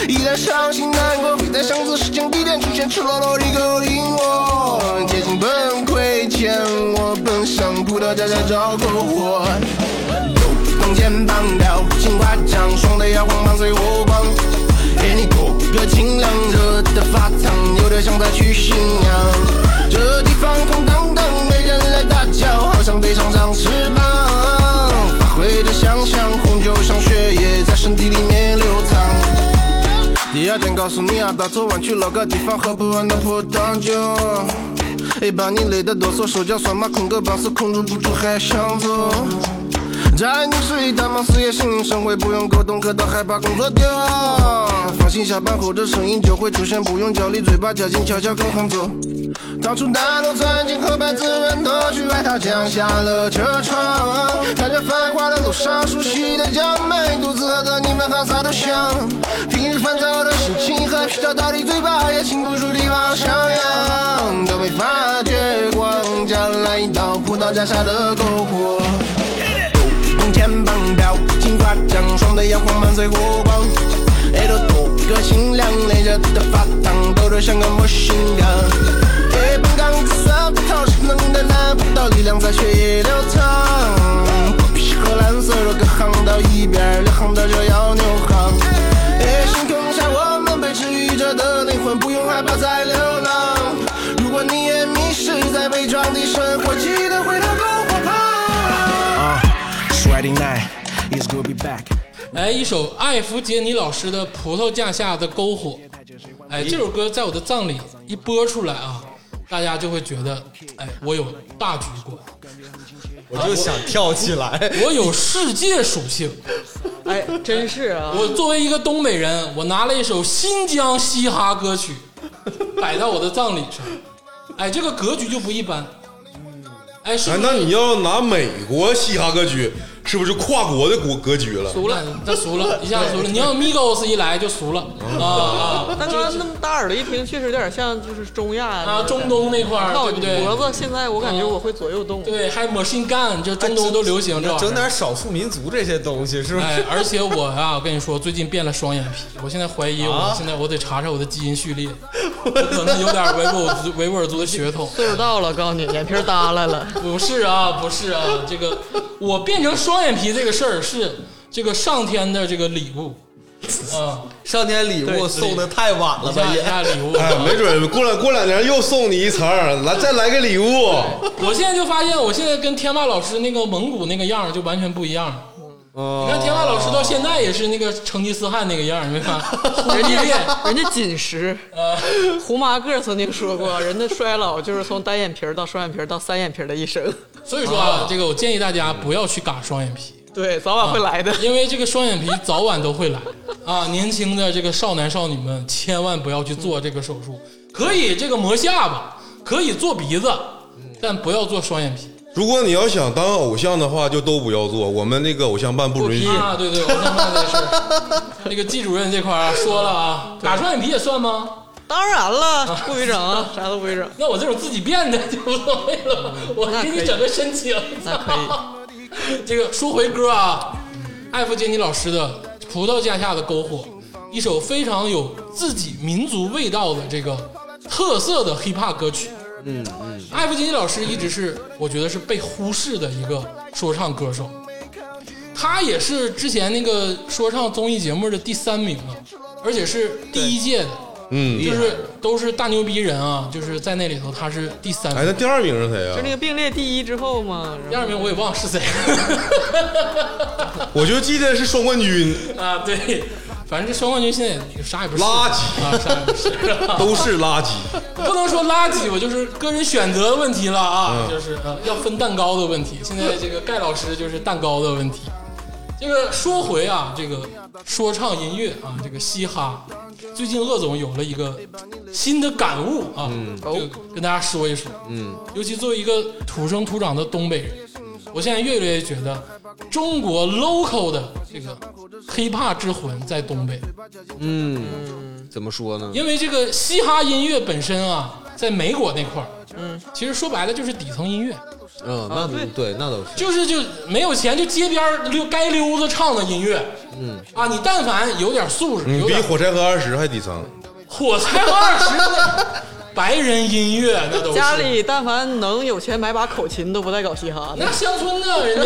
依然伤心难过，非在相似时间地点出现，赤裸裸的勾引我。接近崩溃前，我奔向葡萄架下找篝火。抖动肩膀，表情夸张，双腿摇晃伴随火光。给你过个清凉，热的发烫，有点像在去信仰。这地方空荡荡，没人来打搅，好像被上长翅膀，第二天告诉你啊，大昨晚去老个地方喝不完的葡萄酒，哎，把你累得哆嗦，手脚酸麻，空个巴斯，控制不住还想走。在你是一大忙，事业心领神会，不用沟通，可到害怕工作丢。放心，下班后这声音就会出现，不用焦虑，嘴巴夹紧，悄悄跟上走。当初大路钻进河畔，自然脱去外套，降下了车窗。看着繁华的路上，熟悉的脚，美独自喝的你们好洒脱香。平日烦躁的心情和皮条到底嘴巴也禁不住地方上扬，都没发觉光脚来到葡萄架下的篝火。用肩膀表情夸张，双腿摇晃伴随火光，耳朵多个清凉，累热的发烫，抖得像个模型样。哎，本钢子酸葡萄是能的难，葡萄力量在血液流淌。破皮和蓝色的各行到一边，两行的就要扭行。哎，星空下我们被治愈着的灵魂，不用害怕再流浪。如果你也迷失在悲壮的生活，记得回到篝火旁。Friday night, it's good to be back. 哎，一首艾弗杰尼老师的《葡萄架下的篝火》。哎，这首歌在我的葬礼一播出来啊，大家就会觉得，哎，我有大局观，我就想跳起来。我有世界属性。哎，真是啊！我作为一个东北人，我拿了一首新疆嘻哈歌曲摆到我的葬礼上，哎，这个格局就不一般。哎？那你要拿美国嘻哈歌曲，是不是就跨国的国格局了？熟了，那熟了，一下子俗了。你要 Migos 一来就熟了啊啊！但刚刚那么大耳朵一听，确实有点像就是中亚啊，中东那块儿靠对不对？脖子，现在我感觉我会左右动。对，还有 Machine Gun，就中东都流行这玩意儿整点少数民族这些东西，是不是？哎，而且我啊、我跟你说，最近变了双眼皮，我现在怀疑我啊现在我得查查我的基因序列，我可能有点维吾尔族维吾尔族的血统。岁数到了，告诉你，眼皮耷拉了。不是啊，不是啊，这个我变成双眼皮这个事儿是这个上天的这个礼物，<laughs> 啊，上天礼物送的太晚了吧也。下礼物。哎，没准过两过两年又送你一层，来再来个礼物。我现在就发现，我现在跟天霸老师那个蒙古那个样就完全不一样了。你看天霸老师到现在也是那个成吉思汗那个样，你没看？<laughs> 人家练，人家紧实。呃，胡麻个曾经说过，人的衰老就是从单眼皮到双眼皮到三眼皮的一生。所以说啊，这个我建议大家不要去嘎双眼皮，对，早晚会来的。因为这个双眼皮早晚都会来啊！年轻的这个少男少女们千万不要去做这个手术，可以这个磨下巴，可以做鼻子，但不要做双眼皮如果你要想当偶像的话，就都不要做。我们那个偶像办不允许。啊！对对，偶像办的是那个季主任这块儿啊说了啊，打双眼皮也算吗？当然了，不许整啊，<laughs> 啥都不许整。那我这种自己变的 <laughs> 就无所谓了，我给你整个申请。那可以。<laughs> 这个说回歌啊，艾弗杰尼老师的《葡萄架下的篝火》，一首非常有自己民族味道的这个特色的 hiphop 歌曲。嗯嗯，艾弗杰尼老师一直是我觉得是被忽视的一个说唱歌手，他也是之前那个说唱综艺节目的第三名啊，而且是第一届的。嗯，就是都是大牛逼人啊，就是在那里头他是第三。哎，那，第二名是谁啊？就那？个并列第一之后嘛，第二名我也忘了是谁。<laughs> 我就记得是双冠军，啊，对，反正这双冠军现在也啥也不是，垃圾。啊，啥也不是，<laughs> 都是垃圾。不能说垃圾，吧就是个人选择的问题了啊，嗯。就是呃要分蛋糕的问题。现在这个盖老师就是蛋糕的问题。这个说回啊，这个说唱音乐啊，这个嘻哈，最近鄂总有了一个新的感悟啊，这个跟大家说一说。嗯，尤其作为一个土生土长的东北人，我现在越来越觉得中国 local 的这个 hiphop 之魂在东北，嗯，怎么说呢？因为这个嘻哈音乐本身啊，在美国那块儿，嗯，其实说白了就是底层音乐，嗯，那对对，那都是。就是就没有钱就街边溜该溜子唱的音乐，嗯。啊，你但凡有点素质，你比火柴盒二十还底层。火柴盒二十的 <laughs> 白人音乐，那都是。家里但凡能有钱买把口琴，都不带搞嘻哈。的。那乡村的，人家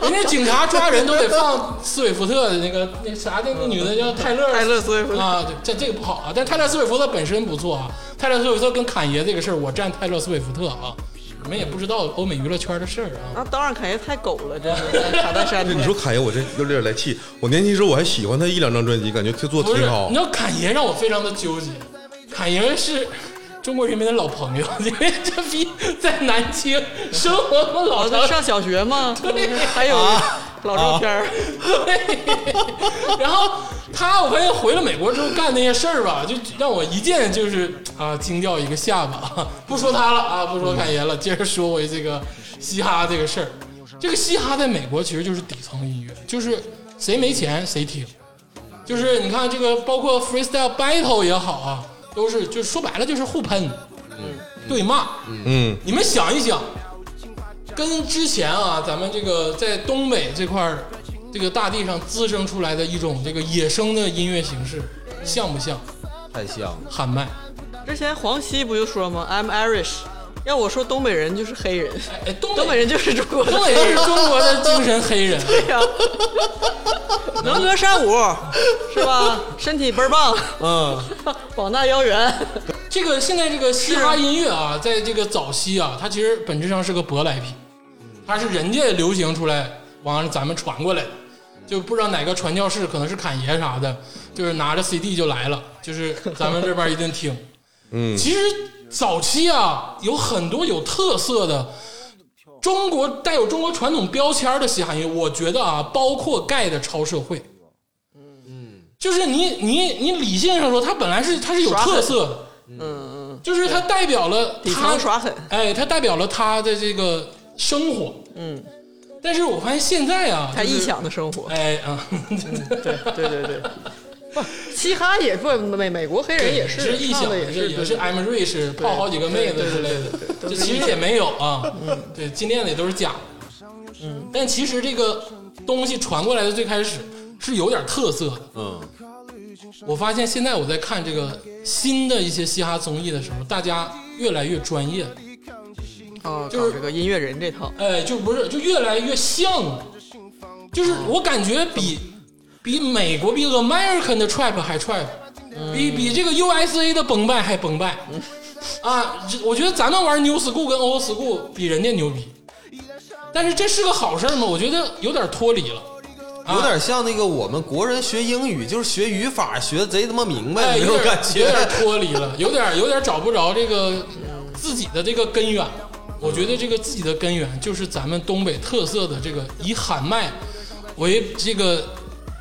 <laughs> 人家警察抓人都得放斯韦夫特的那个那啥那个女的叫泰勒。泰勒斯威夫特。啊，这这个不好啊，但泰勒斯韦夫特本身不错啊。泰勒斯威夫特跟侃爷这个事儿，我站泰勒斯威夫特啊。你们也不知道欧美娱乐圈的事儿啊。那当然，侃爷太狗了，<laughs> 真是卡戴珊。你说侃爷，我真有点来气。我年轻时候我还喜欢他一两张专辑，感觉他做的，挺好你知。道侃爷让我非常的纠结。侃爷是中国人民的老朋友，<laughs> 因为这逼在南京生活了老长上小学嘛，还有老照片儿。对，<laughs> 然后他我发现回了美国之后干那些事儿吧，就让我一见就是啊惊掉一个下巴。<laughs> 不说他了啊，不说侃爷了，接着说回这个嘻哈这个事儿。这个嘻哈在美国其实就是底层音乐，就是谁没钱谁听。就是你看这个，包括 freestyle battle 也好啊，都是就说白了就是互喷，对骂。嗯，你们想一想，跟之前啊，咱们这个在东北这块儿这个大地上滋生出来的一种这个野生的音乐形式，像不像太像了。喊麦？之前黄西不就说吗？I'm Irish，要我说东北人就是黑人，哎，东东北人就是中国的东北人是中国的精神黑人，<laughs> 对呀，<laughs> 能歌善舞是吧？身体倍儿棒，嗯，膀大腰圆。这个现在这个嘻哈音乐啊，在这个早期啊，它其实本质上是个舶来品，它是人家流行出来，完了咱们传过来的，就不知道哪个传教士可能是侃爷啥的，就是拿着 CD 就来了，就是咱们这边一顿听。嗯其实早期啊，有很多有特色的中国带有中国传统标签的嘻哈音乐，我觉得啊，包括盖的超社会。嗯，就是你你你理性上说，它本来是它是有特色的，嗯嗯，就是它代表了底他层耍狠。哎，它代表了他的这个生活。嗯，但是我发现现在啊，就是他臆，想的生活。哎啊，对对对对。不，嘻哈也不美美国黑人也是是臆想唱的，也是也是对 I'm rich 泡好几个妹子之类的，这其实也没有啊。对，金链子也都是假的。嗯，但其实这个东西传过来的最开始是有点特色的。嗯，我发现现在我在看这个新的一些嘻哈综艺的时候，大家越来越专业了。哦，就是这个音乐人这套。哎，就不是，就越来越像了。就是我感觉比比美国比 American 的 trap 还 trap，比比这个 USA 的崩败还崩败。啊，我觉得咱们玩 New School 跟 Old School 比人家牛逼，但是这是个好事吗？我觉得有点脱离了。啊有点像那个我们国人学英语，就是学语法学得贼他妈明白哎，那种感觉。有点脱离了，<laughs> 有点有点找不着这个自己的这个根源。我觉得这个自己的根源就是咱们东北特色的这个以喊麦为这个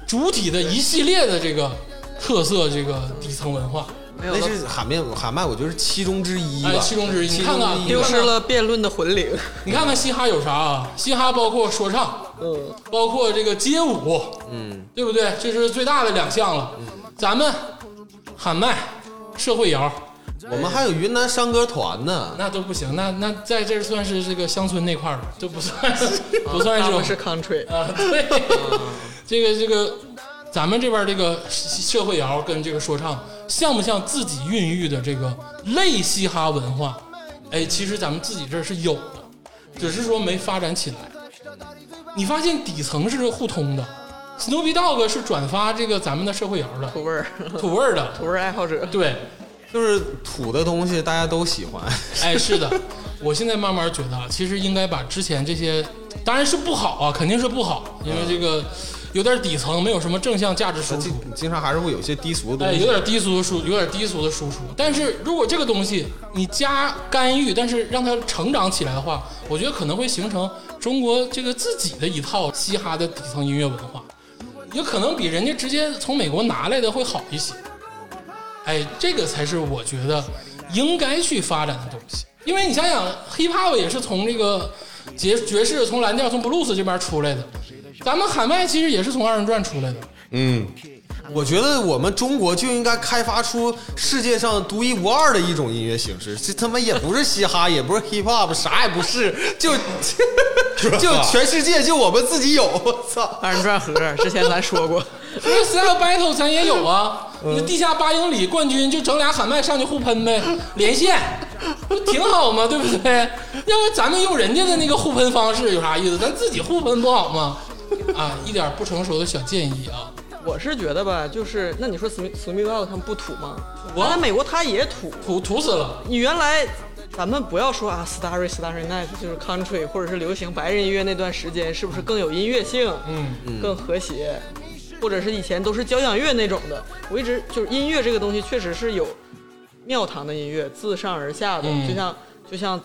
主体的一系列的这个特色这个底层文化。那没有了，是喊麦，喊麦，我觉得是其中之一吧。哎其中之一你看看丢失了辩论的魂灵。你看看嘻哈有啥啊？嘻哈包括说唱，嗯，包括这个街舞，嗯，对不对？这是最大的两项了。咱们喊麦、社会摇，我们还有云南山歌团呢。那都不行，那那在这儿算是这个乡村那块儿了，这 <laughs> 不算是不算是他们是 country，啊，对，这个这个，咱们这边这个社会摇跟这个说唱，像不像自己孕育的这个类嘻哈文化？哎，其实咱们自己这是有的，只是说没发展起来。你发现底层是互通的，Snoopy Dogg 是转发这个咱们的社会摇的，土味儿，土味儿的，土味儿爱好者。对，就是土的东西，大家都喜欢。<laughs> 哎，是的，我现在慢慢觉得啊，其实应该把之前这些，当然是不好啊，肯定是不好，因为这个有点底层，没有什么正向价值输出经。经常还是会有一些低俗的哎，东西。有点低俗的输，有点低俗的输出。但是如果这个东西你加干预，但是让它成长起来的话，我觉得可能会形成中国这个自己的一套嘻哈的底层音乐文化，也可能比人家直接从美国拿来的会好一些。哎，这个才是我觉得应该去发展的东西。因为你想想，hip hop 也是从这个爵爵士、从蓝调、从 blues 这边出来的，咱们喊麦其实也是从二人转出来的。嗯，我觉得我们中国就应该开发出世界上独一无二的一种音乐形式，这他妈也不是嘻哈，也不是 hip hop，啥也不是，就就全世界就我们自己有，我操！二人转盒，之前咱说过，因为 style battle 咱也有啊，那地下八英里冠军就整俩喊麦上去互喷呗，连线，不挺好吗？对不对？要不咱们用人家的那个互喷方式有啥意思？咱自己互喷不好吗？<laughs> 啊，一点不成熟的小建议啊！我是觉得吧，就是那你说 Snoop Snoop Dogg 他们不土吗？我在美国他也土。土土死了，你原来咱们不要说啊，Starry Starry Night 就是 country 或者是流行白人音乐那段时间，是不是更有音乐性？嗯，嗯更和谐，或者是以前都是交响乐那种的。我一直就是音乐这个东西，确实是有庙堂的音乐，自上而下的，嗯就像就像嗯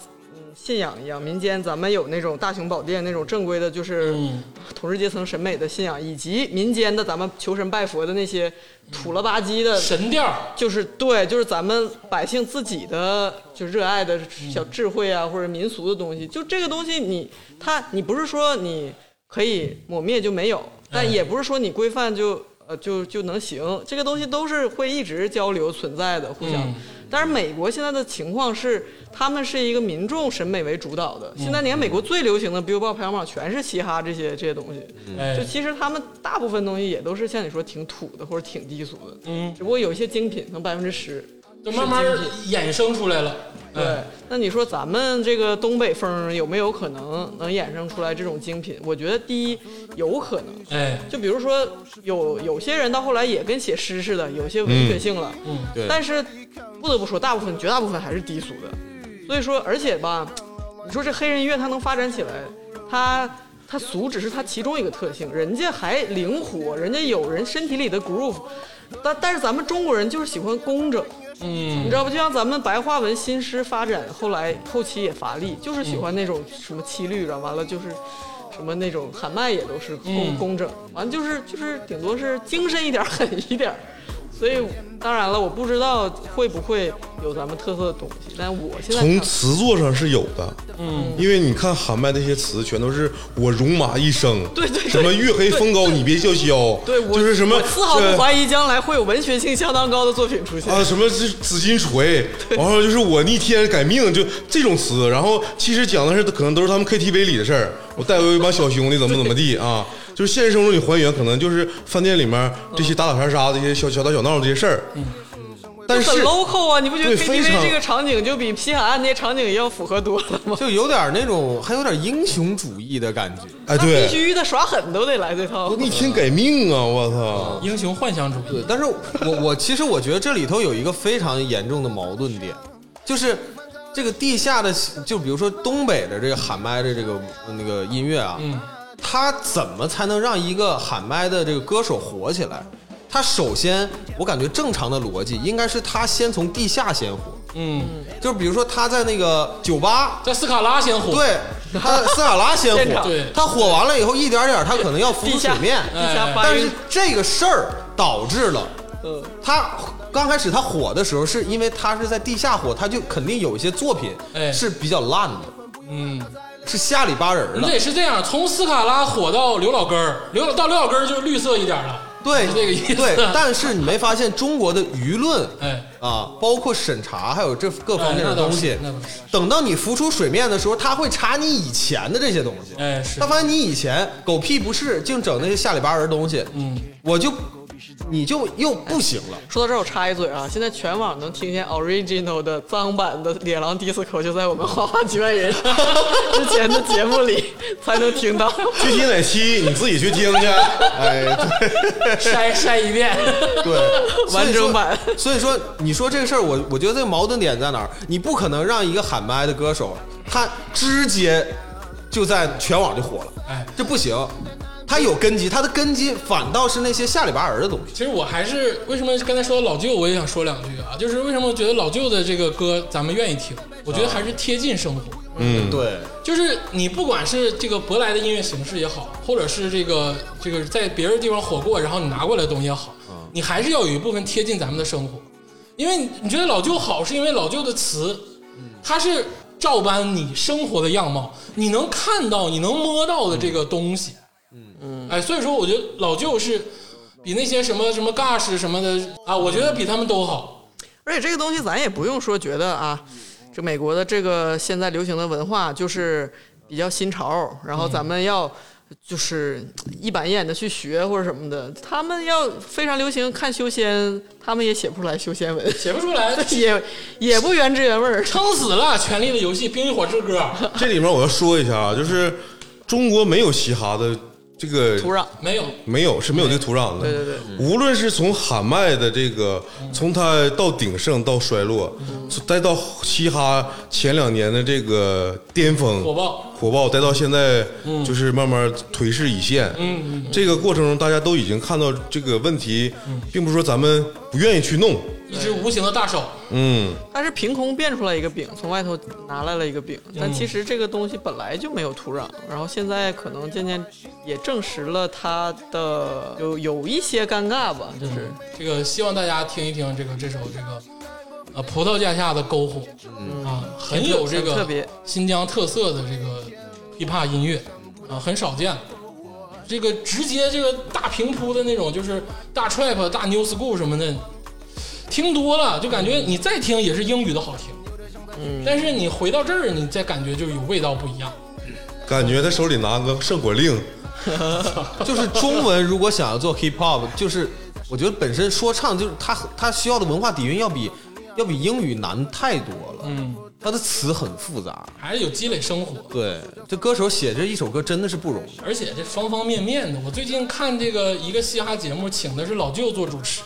信仰一样。民间咱们有那种大雄宝殿那种正规的，就是嗯统治阶层审美的信仰，以及民间的咱们求神拜佛的那些土了吧唧的神调，就是对，就是咱们百姓自己的就热爱的小智慧啊，或者民俗的东西。就这个东西你，它你不是说你可以抹灭就没有，但哎也不是说你规范就呃就就能行。这个东西都是会一直交流存在的，互相。嗯但是美国现在的情况是，他们是一个民众审美为主导的。现在连美国最流行的 Billboard 排行榜全是嘻哈这些这些东西。哎就，其实他们大部分东西也都是像你说挺土的或者挺低俗的，嗯，只不过有一些精品，可能百分之十。就慢慢衍生出来了。对哎，那你说咱们这个东北风有没有可能能衍生出来这种精品？我觉得第一有可能，哎，就比如说有有些人到后来也跟写诗似的，有些文学性了，嗯，对但是不得不说，大部分绝大部分还是低俗的。所以说，而且吧，你说这黑人音乐它能发展起来，它它俗只是它其中一个特性，人家还灵活，人家有人身体里的 groove，但但是咱们中国人就是喜欢工整。你嗯知，道不？就像咱们白话文新诗发展，后来后期也乏力，就是喜欢那种什么七律了，完了就是什么那种喊麦也都是工嗯工整，完了就是就是顶多是精神一点狠一点儿。所以当然了，我不知道会不会有咱们特色的东西，但我现在从词作上是有的，嗯，因为你看喊麦那些词，全都是我戎马一生，对对对。什么月黑风高你别叫嚣，对我就是什么丝毫不怀疑将来会有文学性相当高的作品出现。啊，什么是紫金锤，然后就是我逆天改命，就这种词。然后其实讲的是可能都是他们 KTV 里的事儿，我带回一帮小兄弟怎么怎么地啊，就是现实生活中你还原，可能就是饭店里面这些打打杀杀这些小小打小闹这些事儿。但是很 local 啊！你不觉得 KTV 这个场景就比西海岸那些场景要符合多了吗？就有点那种，还有点英雄主义的感觉。哎，那必，须的，耍狠都得来这套。逆天改命啊！我操，英雄幻想主义对，，但是我我 <laughs> 其实我觉得这里头有一个非常严重的矛盾点，就是这个地下的，就比如说东北的这个喊麦的这个那个音乐啊，嗯，他怎么才能让一个喊麦的这个歌手火起来？他首先，我感觉正常的逻辑应该是他先从地下先火，嗯，就是比如说他在那个酒吧，在斯卡拉先火，对他斯卡拉先火，对。他火完了以后一点点他可能要浮出水面，但是，这个事儿导致了嗯，他刚开始他火的时候，是因为他是在地下火，他就肯定有一些作品哎。是比较烂的，嗯，是下里巴人你的。得是这样，从斯卡拉火到刘老根儿，刘老到刘老根儿就绿色一点了，对，是这个意思。对，但是你没发现中国的舆论哎，啊，包括审查，还有这各方面的东西等到你浮出水面的时候，他会查你以前的这些东西。哎是他，发现你以前狗屁不是，净整那些下里巴人东西，嗯，我就你就又不行了。说到这儿，我插一嘴啊，现在全网能听见 original 的脏版的《野狼 DISCO》，就在我们花花局外人 <laughs> 之前的节目里才能听到。具体哪期你自己去听去。<laughs> 哎，对筛筛一遍，对，完整版所以说。所以说，你说这个事儿，我我觉得这个矛盾点在哪儿？你不可能让一个喊麦的歌手，他直接就在全网就火了，哎，这不行。他有根基，他的根基反倒是那些下里巴人的东西。其实我还是为什么刚才说老舅，我也想说两句啊，就是为什么我觉得老舅的这个歌咱们愿意听，我觉得还是贴近生活。嗯，对，就是你不管是这个舶来的音乐形式也好，或者是这个这个在别的地方火过，然后你拿过来的东西也好，你还是要有一部分贴近咱们的生活。因为你觉得老舅好，是因为老舅的词，它是照搬你生活的样貌，你能看到、你能摸到的这个东西。嗯嗯，哎，所以说我觉得老舅是比那些什么什么 Gush 什么的啊，我觉得比他们都好。而且这个东西咱也不用说觉得啊，这美国的这个现在流行的文化就是比较新潮，然后咱们要就是一板一眼的去学或者什么的。他们要非常流行看修仙，他们也写不出来修仙文，写不出来，<laughs> 也也不原汁原味儿。<laughs> 撑死了！《权力的游戏》《冰与火之歌》这里面我要说一下啊，就是中国没有嘻哈的这个土壤，没有，没有是没有这个土壤的。对对对，无论是从喊麦的这个，从它到鼎盛到衰落，再到嘻哈前两年的这个巅峰火爆，火爆，再到现在就是慢慢颓势已现。嗯，这个过程中，大家都已经看到这个问题，并不是说咱们不愿意去弄。一只无形的大手。嗯，它是凭空变出来一个饼，从外头拿来了一个饼，但其实这个东西本来就没有土壤，然后现在可能渐渐也证实了它的有有一些尴尬吧，就是这个希望大家听一听这个这首这个呃葡萄架下的篝火，啊，很有这个特别新疆特色的这个 hiphop 音乐啊，很少见。这个直接这个大平铺的那种，就是大 trap、大 new school 什么的，听多了就感觉你再听也是英语的好听，嗯，但是你回到这儿，你再感觉就有味道不一样。感觉他手里拿个圣火令，<laughs> 就是中文如果想要做 hip hop，就是我觉得本身说唱就是它它需要的文化底蕴要比要比英语难太多了。嗯，它的词很复杂。还是有积累生活。对，这歌手写这一首歌真的是不容易。而且这方方面面的，我最近看这个一个嘻哈节目，请的是老舅做主持。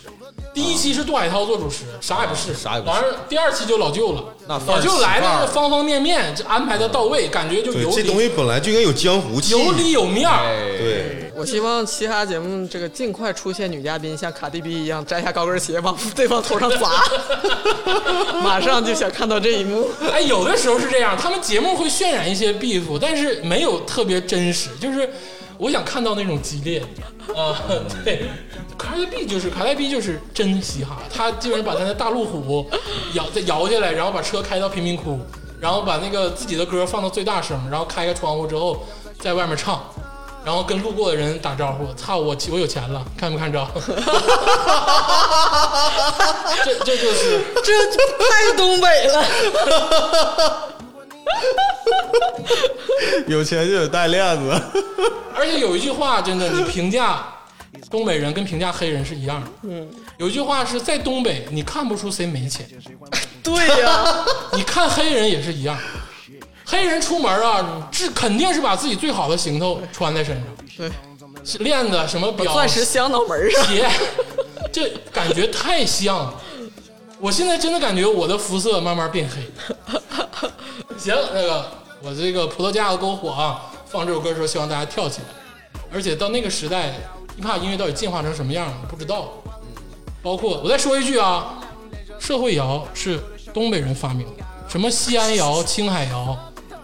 第一期是杜海涛做主持，啥也不是，啥也不是完了，第二期就老舅了，那老舅来起范儿的方方面面，这安排的到位，感觉就有，这东西本来就应该有江湖气。有里有面儿。对，我希望嘻哈节目这个尽快出现女嘉宾，像卡蒂比一样摘下高跟鞋往 <laughs> 对方头上砸，<laughs> 马上就想看到这一幕。哎，有的时候是这样，他们节目会渲染一些 beef，但是没有特别真实，就是我想看到那种激烈啊、<laughs> 对，卡戴碧就是卡戴碧就是真嘻哈，他基本上把他的大路虎摇再摇下来，然后把车开到贫民窟，然后把那个自己的歌放到最大声，然后开开窗户之后在外面唱。然后跟路过的人打招呼，操我我有钱了，看没看着？<laughs> 这这就是这太东北了，<laughs> <laughs> 有钱就得带链子。而且有一句话，真的，你评价东北人跟评价黑人是一样的。嗯，有一句话是在东北，你看不出谁没钱，<laughs> 对呀、<laughs> 你看黑人也是一样。黑人出门啊，这肯定是把自己最好的行头穿在身上，对，链子、什么表、钻石镶脑门上。鞋，这感觉太像了。我现在真的感觉我的肤色慢慢变黑。<laughs> 行，那个我这个葡萄架子篝火啊，放这首歌的时候，希望大家跳起来。而且到那个时代，hiphop 音乐到底进化成什么样了，不知道。包括我再说一句啊，社会摇是东北人发明的，什么西安摇、青海摇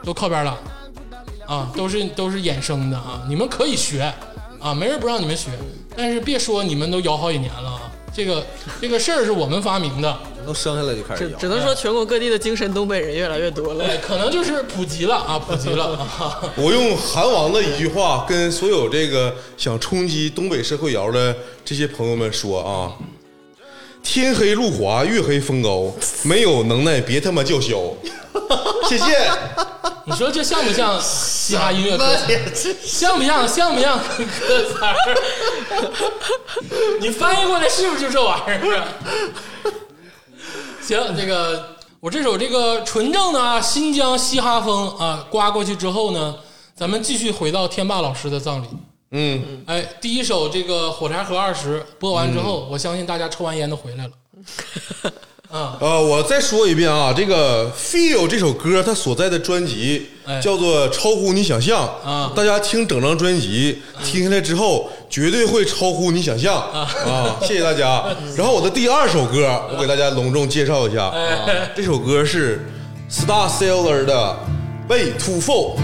都靠边了，啊，都是都是衍生的啊，你们可以学啊，没人不让你们学，但是别说你们都摇好几年了啊，这个这个事儿是我们发明的，从生下来就开始摇只只。能说全国各地的精神东北人越来越多了。哎，可能就是普及了啊，普及了啊，我用韩王的一句话跟所有这个想冲击东北社会摇的这些朋友们说啊：天黑路滑，月黑风高，没有能耐别他妈叫嚣。<laughs> 谢谢。你说这像不像嘻哈音乐歌词？像不像？像不像歌词儿？<laughs> 你翻译过来是不是就这玩意儿啊？行，这个我这首这个纯正的啊新疆嘻哈风啊刮过去之后呢，咱们继续回到天霸老师的葬礼。嗯，哎，第一首这个《火柴盒二十》播完之后，我相信大家抽完烟都回来了。啊，<laughs> 呃，我再说一遍啊，这个《Feel》这首歌它所在的专辑哎叫做《超乎你想象》啊大家听整张专辑听下来之后，绝对会超乎你想象啊！谢谢大家。<laughs> 然后我的第二首歌，我给大家隆重介绍一下，这首歌是 Star Sailor 的《Way to Fall》。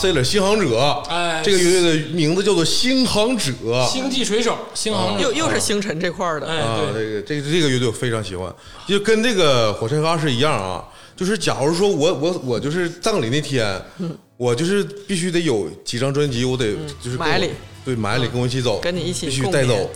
Sailor 星航者，哎这个乐队的名字叫做星航者。星际水手，星航者。又又是星辰这块儿的，哎啊，对，这个这个这个乐队我非常喜欢，就跟这个火柴盒二十一样啊。就是假如说我我我就是葬礼那天，我就是必须得有几张专辑，我得就是跟我买里，对买里跟我一起走，跟你一起必须带走。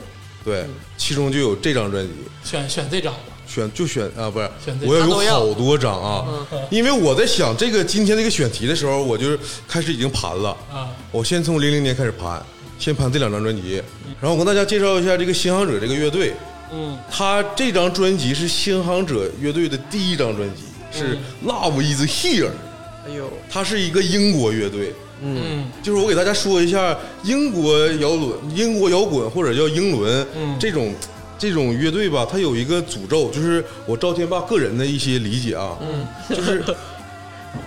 对，其中就有这张专辑，选选这张。吧。选就选啊，不是选，我要有好多张啊，因为我在想这个今天这个选题的时候，我就是开始已经盘了啊。我先从零零年开始盘，先盘这两张专辑，然后我跟大家介绍一下这个新航者这个乐队，嗯，他这张专辑是新航者乐队的第一张专辑，是《Love Is Here》，哎呦，它是一个英国乐队。嗯。就是我给大家说一下英国摇滚、英国摇滚或者叫英伦、嗯这种这种乐队吧，它有一个诅咒，就是我赵天霸个人的一些理解啊，嗯，就是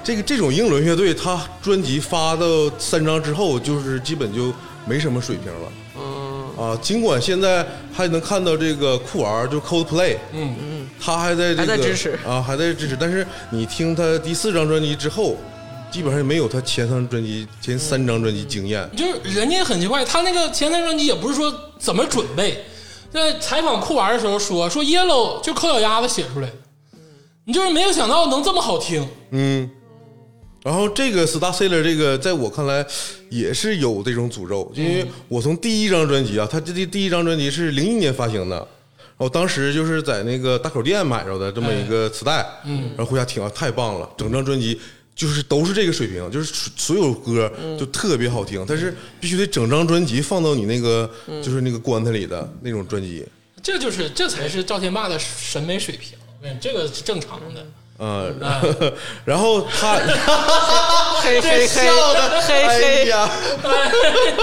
这个这种英伦乐队，他专辑发到三张之后，就是基本就没什么水平了。嗯，啊，尽管现在还能看到这个酷儿，就 Coldplay，嗯嗯，他还在支持啊，还在支持。但是你听他第四张专辑之后，基本上没有他前三专辑、前三张专辑惊艳。就是人家很奇怪，他那个前三张专辑也不是说怎么准备，在采访酷玩的时候说说 Yellow 就抠脚丫子写出来的，你就是没有想到能这么好听，嗯，然后这个 Star Sailor 这个，在我看来也是有这种诅咒，因为我从第一张专辑啊，他这第第一张专辑是零一年发行的。我当时就是在那个大口店买着的这么一个磁带，嗯，然后回家听啊，太棒了，整张专辑就是都是这个水平，就是所有歌就特别好听，但是必须得整张专辑放到你那个就是那个棺材里的那种专辑，这就是这才是赵天霸的审美水平，我跟你这个是正常的。嗯，<laughs> 然后他嘿 <laughs> 嘿嘿，嘿哎嘿，呀，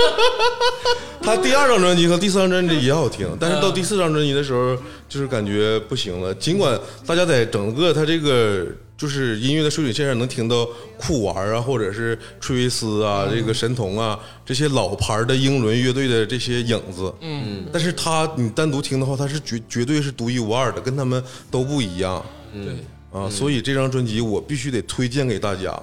<laughs> 他第二张专辑和第三张专辑也好听，但是到第四张专辑的时候，就是感觉不行了。尽管大家在整个他这个就是音乐的水准线上能听到酷玩啊，或者是崔维斯啊、这个神童啊这些老牌的英伦乐队的这些影子，嗯，但是他你单独听的话，他是绝绝对是独一无二的，跟他们都不一样。对，啊，所以这张专辑我必须得推荐给大家。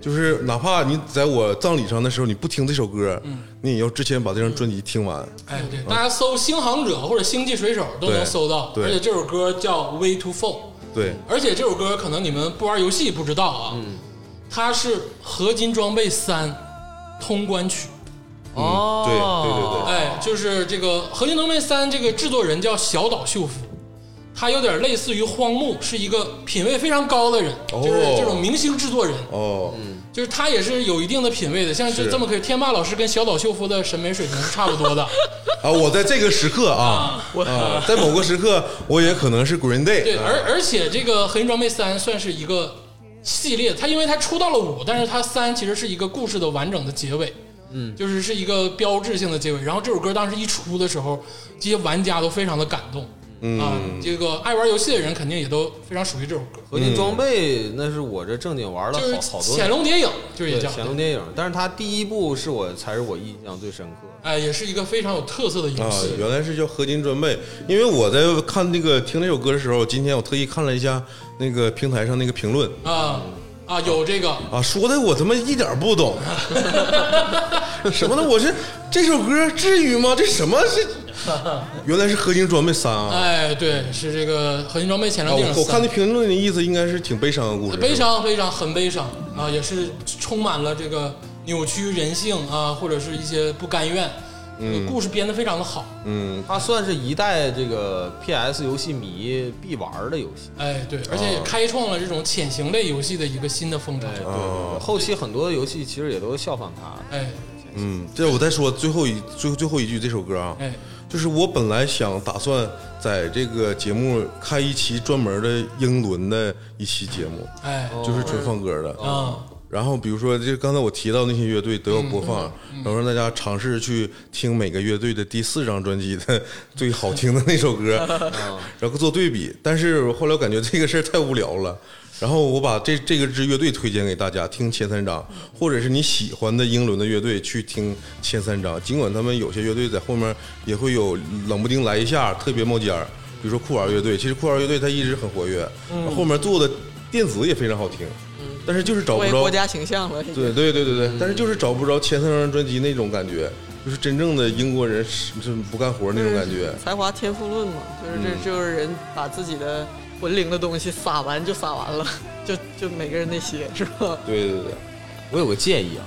就是哪怕你在我葬礼上的时候你不听这首歌，你也要之前把这张专辑听完。哎，对，大家搜《星航者》或者《星际水手》都能搜到，对。而且这首歌叫《Way to Fall》，对，而且这首歌可能你们不玩游戏不知道啊，它是合金装备三通关曲。哦，对对对对。哎，就是这个《合金装备三》这个制作人叫小岛秀夫，他有点类似于荒木，是一个品味非常高的人，哦就是这种明星制作人，哦，就是他也是有一定的品味的。像就是这么可以，天霸老师跟小岛秀夫的审美水平是差不多的。<laughs> 啊，我在这个时刻啊啊，在某个时刻，我也可能是 Green Day。对，啊而而且这个《合金装备三》算是一个系列，它因为它出到了五，但是它三其实是一个故事的完整的结尾，嗯，就是是一个标志性的结尾。然后这首歌当时一出的时候，这些玩家都非常的感动，嗯啊，这个爱玩游戏的人肯定也都非常熟悉这首歌，合金装备那是我这正经玩了就是好好多潜龙谍影，就是也对叫潜龙谍影，但是它第一部是我才是我印象最深刻的。哎，也是一个非常有特色的游啊戏，，原来是叫合金装备。因为我在看那个听那首歌的时候，今天我特意看了一下那个平台上那个评论啊啊，有这个啊，说的我他妈一点不懂。<laughs> 什么的？我是这首歌至于吗？这什么是？<laughs> 原来是合金装备三啊！哎，对，是这个合金装备潜啊龙谍影三我我看那评论的意思应该是挺悲伤的故事，悲伤，悲伤，很悲伤啊，也是充满了这个扭曲人性啊，或者是一些不甘愿。嗯故事编得非常的好，嗯，它算是一代这个 PS 游戏迷必玩的游戏。哎，对，而且也开创了这种潜行类游戏的一个新的风潮。对对对，后期很多游戏其实也都效仿它。哎嗯，这我再说最后一最后最后一句这首歌啊，哎，就是我本来想打算在这个节目开一期专门的英伦的一期节目，哎，就是纯放歌的。啊，然后比如说，就刚才我提到那些乐队都要播放，嗯然后让大家尝试去听每个乐队的第四张专辑的 <laughs> 最好听的那首歌，<laughs> 然后做对比。但是后来我感觉这个事儿太无聊了，然后我把这这个支乐队推荐给大家听前三张，或者是你喜欢的英伦的乐队去听前三张。尽管他们有些乐队在后面也会有冷不丁来一下特别冒尖儿，比如说酷玩乐队，其实酷玩乐队它一直很活跃，后面做的电子也非常好听，但是就是找不着国家形象了。对对对对对，但是就是找不着前三张专辑那种感觉，就是真正的英国人是是不干活那种感觉。才华天赋论嘛，就是这就是人把自己的魂灵的东西撒完就撒完了，<laughs> 就就每个人那些是吧？对对对，我有个建议啊，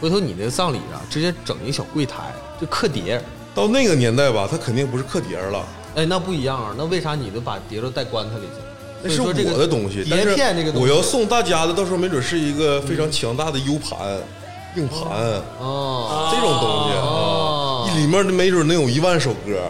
回头你那个葬礼啊，直接整一小柜台，就刻碟儿。到那个年代吧，他肯定不是刻碟儿了，哎，那不一样啊，那为啥你都把碟都带棺材里去？那是我的东西。但碟是片这个东西，我要送大家的，到时候没准是一个非常强大的 U 盘、硬盘啊这种东西哦啊，里面没准能有一万首歌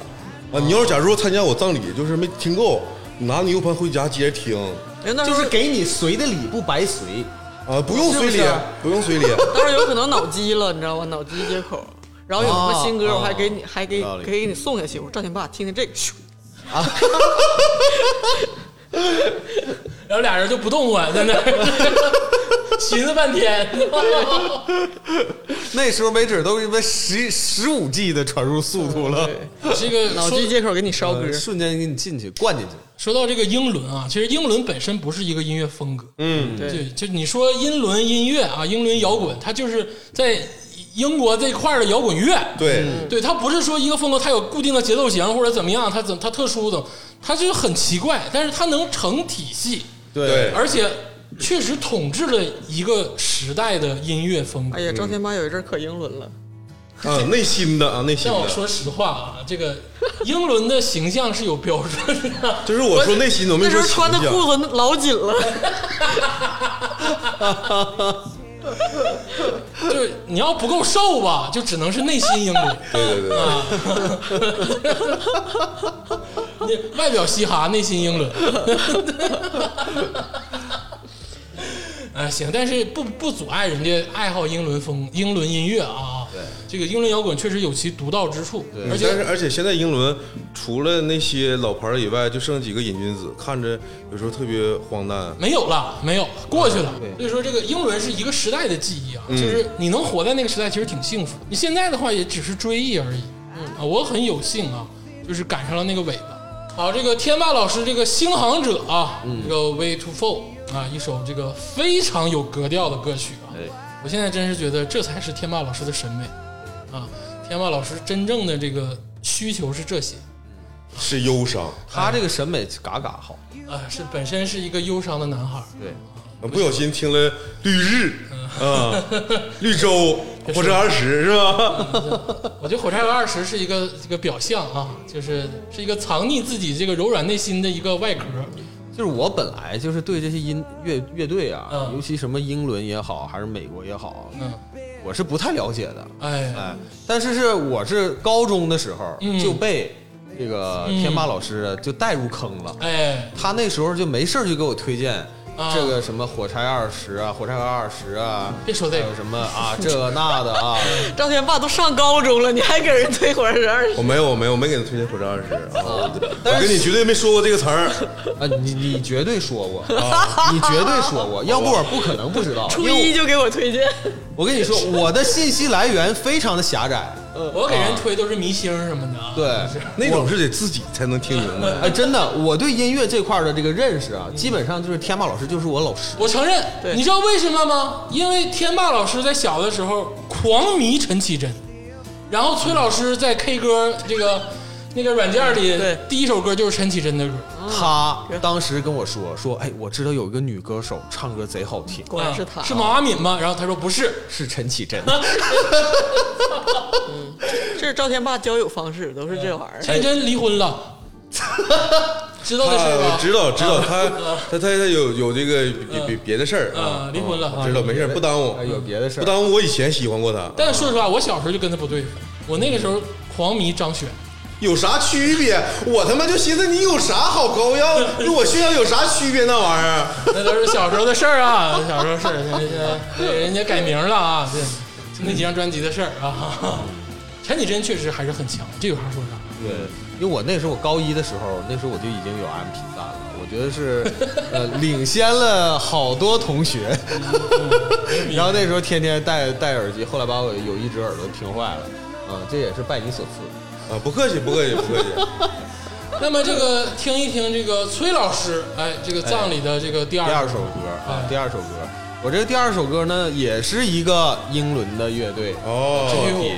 啊。你要是假如说参加我葬礼，就是没听够，你拿你 U 盘回家接着听哎，那时候就是给你随的礼不白随。啊，不用随礼是不是，不用随礼。<laughs> 当时有可能脑机了，你知道吗？脑机接口。然后有什么新歌，哦我还给你，还给有道理可以给你送下去。我说赵天霸，听听这个，咻 <laughs> <laughs> 然后俩人就不动弹在那儿。寻思半天。<laughs> 那时候没准都他妈十十五 G 的传输速度了，这个脑机接口给你烧歌呃，瞬间给你进去灌进去。说到这个英伦啊，其实英伦本身不是一个音乐风格，嗯，对对，就你说英伦音乐啊，英伦摇滚，它就是在英国这块儿的摇滚乐，对，对，它不是说一个风格，它有固定的节奏型或者怎么样，它怎它特殊的，它就很奇怪，但是它能成体系，对。而且确实统治了一个时代的音乐风格。哎。呀，张天霸有一阵儿可英伦了，啊，内心的啊，内心的，但我说实话啊，这个英伦的形象是有标准的，<laughs> 就是我说内心的，我没说那时候穿的裤子老紧了，<laughs> <laughs> 就是你要不够瘦吧，就只能是内心英伦。对对对，啊，<laughs> 你外表嘻哈，内心英伦。<laughs> 哎，行，但是不不阻碍人家爱好英伦风、英伦音乐啊。对，这个英伦摇滚确实有其独到之处，而而且但是而且现在英伦除了那些老牌儿以外，就剩几个瘾君子，看着有时候特别荒诞。没有了，没有过去了。所以说，这个英伦是一个时代的记忆啊，就是你能活在那个时代，其实挺幸福。你现在的话，也只是追忆而已。嗯啊，我很有幸啊，就是赶上了那个尾巴。好，这个天霸老师这个《星航者》啊，这个《Way to Fall》啊，一首这个非常有格调的歌曲啊。我现在真是觉得这才是天霸老师的审美啊！天霸老师真正的这个需求是这些是忧伤，他这个审美嘎嘎好，啊，是本身是一个忧伤的男孩儿。对，不小心听了绿日啊，绿洲 <laughs> 火车二十是吧？<laughs> 我觉得火柴盒二十是一个这个表象啊，就是是一个藏匿自己这个柔软内心的一个外壳。就是我本来就是对这些音乐乐队啊，嗯。尤其什么英伦也好，还是美国也好，嗯，我是不太了解的。哎，哎，但是是我是高中的时候嗯。就被这个天霸老师就带入坑了。哎，他那时候就没事儿就给我推荐啊这个什么火柴二十啊，火柴盒二十啊，别说这个还有什么啊 <laughs> 这个那的啊，<laughs> 赵天霸都上高中了，你还给人推火车二十？我没有，我没有，我没给他推荐火柴二十啊。我跟你绝对没说过这个词儿。啊你你绝对说过，你绝对说过，<laughs> 要不我不可能不知道。初一就给我推荐，我跟你说，我的信息来源非常的狭窄。我给人推都是明星什么的啊。对，那种是得自己才能听明白。哎，<laughs> 真的，我对音乐这块的这个认识啊，基本上就是天霸老师就是我老师。我承认，你知道为什么吗？因为天霸老师在小的时候狂迷陈绮贞，然后崔老师在 K 歌这个那个软件里对，第一首歌就是陈绮贞的歌，他当时跟我说说，哎，我知道有一个女歌手唱歌贼好听，果然是她，是毛阿敏吗？然后他说不是，是陈绮贞。<laughs> 这是赵天霸交友方式，都是这玩意儿。陈绮贞离婚了，<laughs> 知道的是他吧？知道知道，他他他他有有这个别别别的事儿。啊啊，离婚了。啊知道没事儿不耽误。哎，有别的事儿。不耽误。我以前喜欢过他，但是说实话，我小时候就跟他不对付，我那个时候狂迷张悬。有啥区别？我他妈就寻思你有啥好高要跟我炫耀有啥区别那玩意儿？那都是小时候的事儿啊，小时候事儿，人家对人家改名了啊，对，那几张专辑的事儿啊。陈绮贞确实还是很强，这有啥说啥。对，因为我那时候我高一的时候，那时候我就已经有 MP 三了，我觉得是呃领先了好多同学。<laughs> 然后那时候天天戴戴耳机，后来把我有一只耳朵听坏了，啊、这也是拜你所赐。啊，不客气不客气不客气。<laughs> 那么这个听一听这个崔老师，哎，这个葬礼的这个第二第二首歌啊哎，第二首歌，我这个第二首歌呢，也是一个英伦的乐队作哦，品。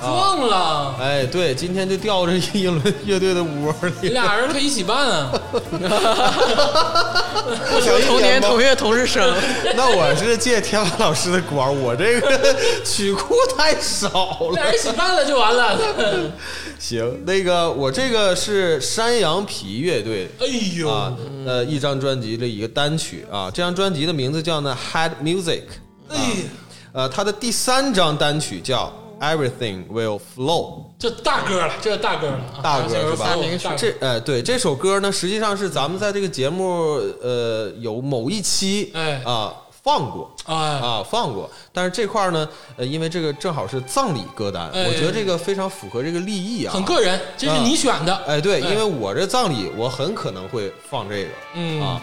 忘了，哎，对，今天就掉这一轮乐队的窝里。俩人可以一起办啊。<laughs> 不行同年同月同日生，<laughs> 那我是借天王老师的光，我这个曲库太少了俩。人一起办了就完了。行，那个我这个是山羊皮乐队哎呦，啊，呃，一张专辑的一个单曲啊，这张专辑的名字叫呢 Head Music，哎，呃，它的第三张单曲叫 Everything Will Flow。这大歌了，这大歌了啊，大歌是吧？这呃，对这首歌呢，实际上是咱们在这个节目呃有某一期哎。啊放过哎，啊放过，但是这块儿呢，呃，因为这个正好是葬礼歌单，哎。我觉得这个非常符合这个立意啊，很个人，这是你选的。哎，对，哎。因为我这葬礼我很可能会放这个，嗯。啊，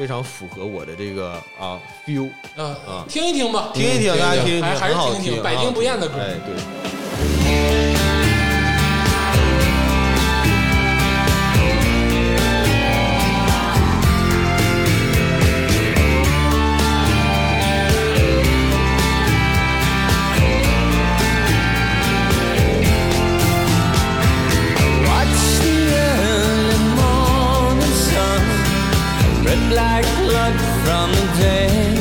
非常符合我的这个啊 feel，啊啊，听一听吧，听一听，大家听一听，还还是听一听，听，百听不厌的歌。哎，对。Like blood from the dead.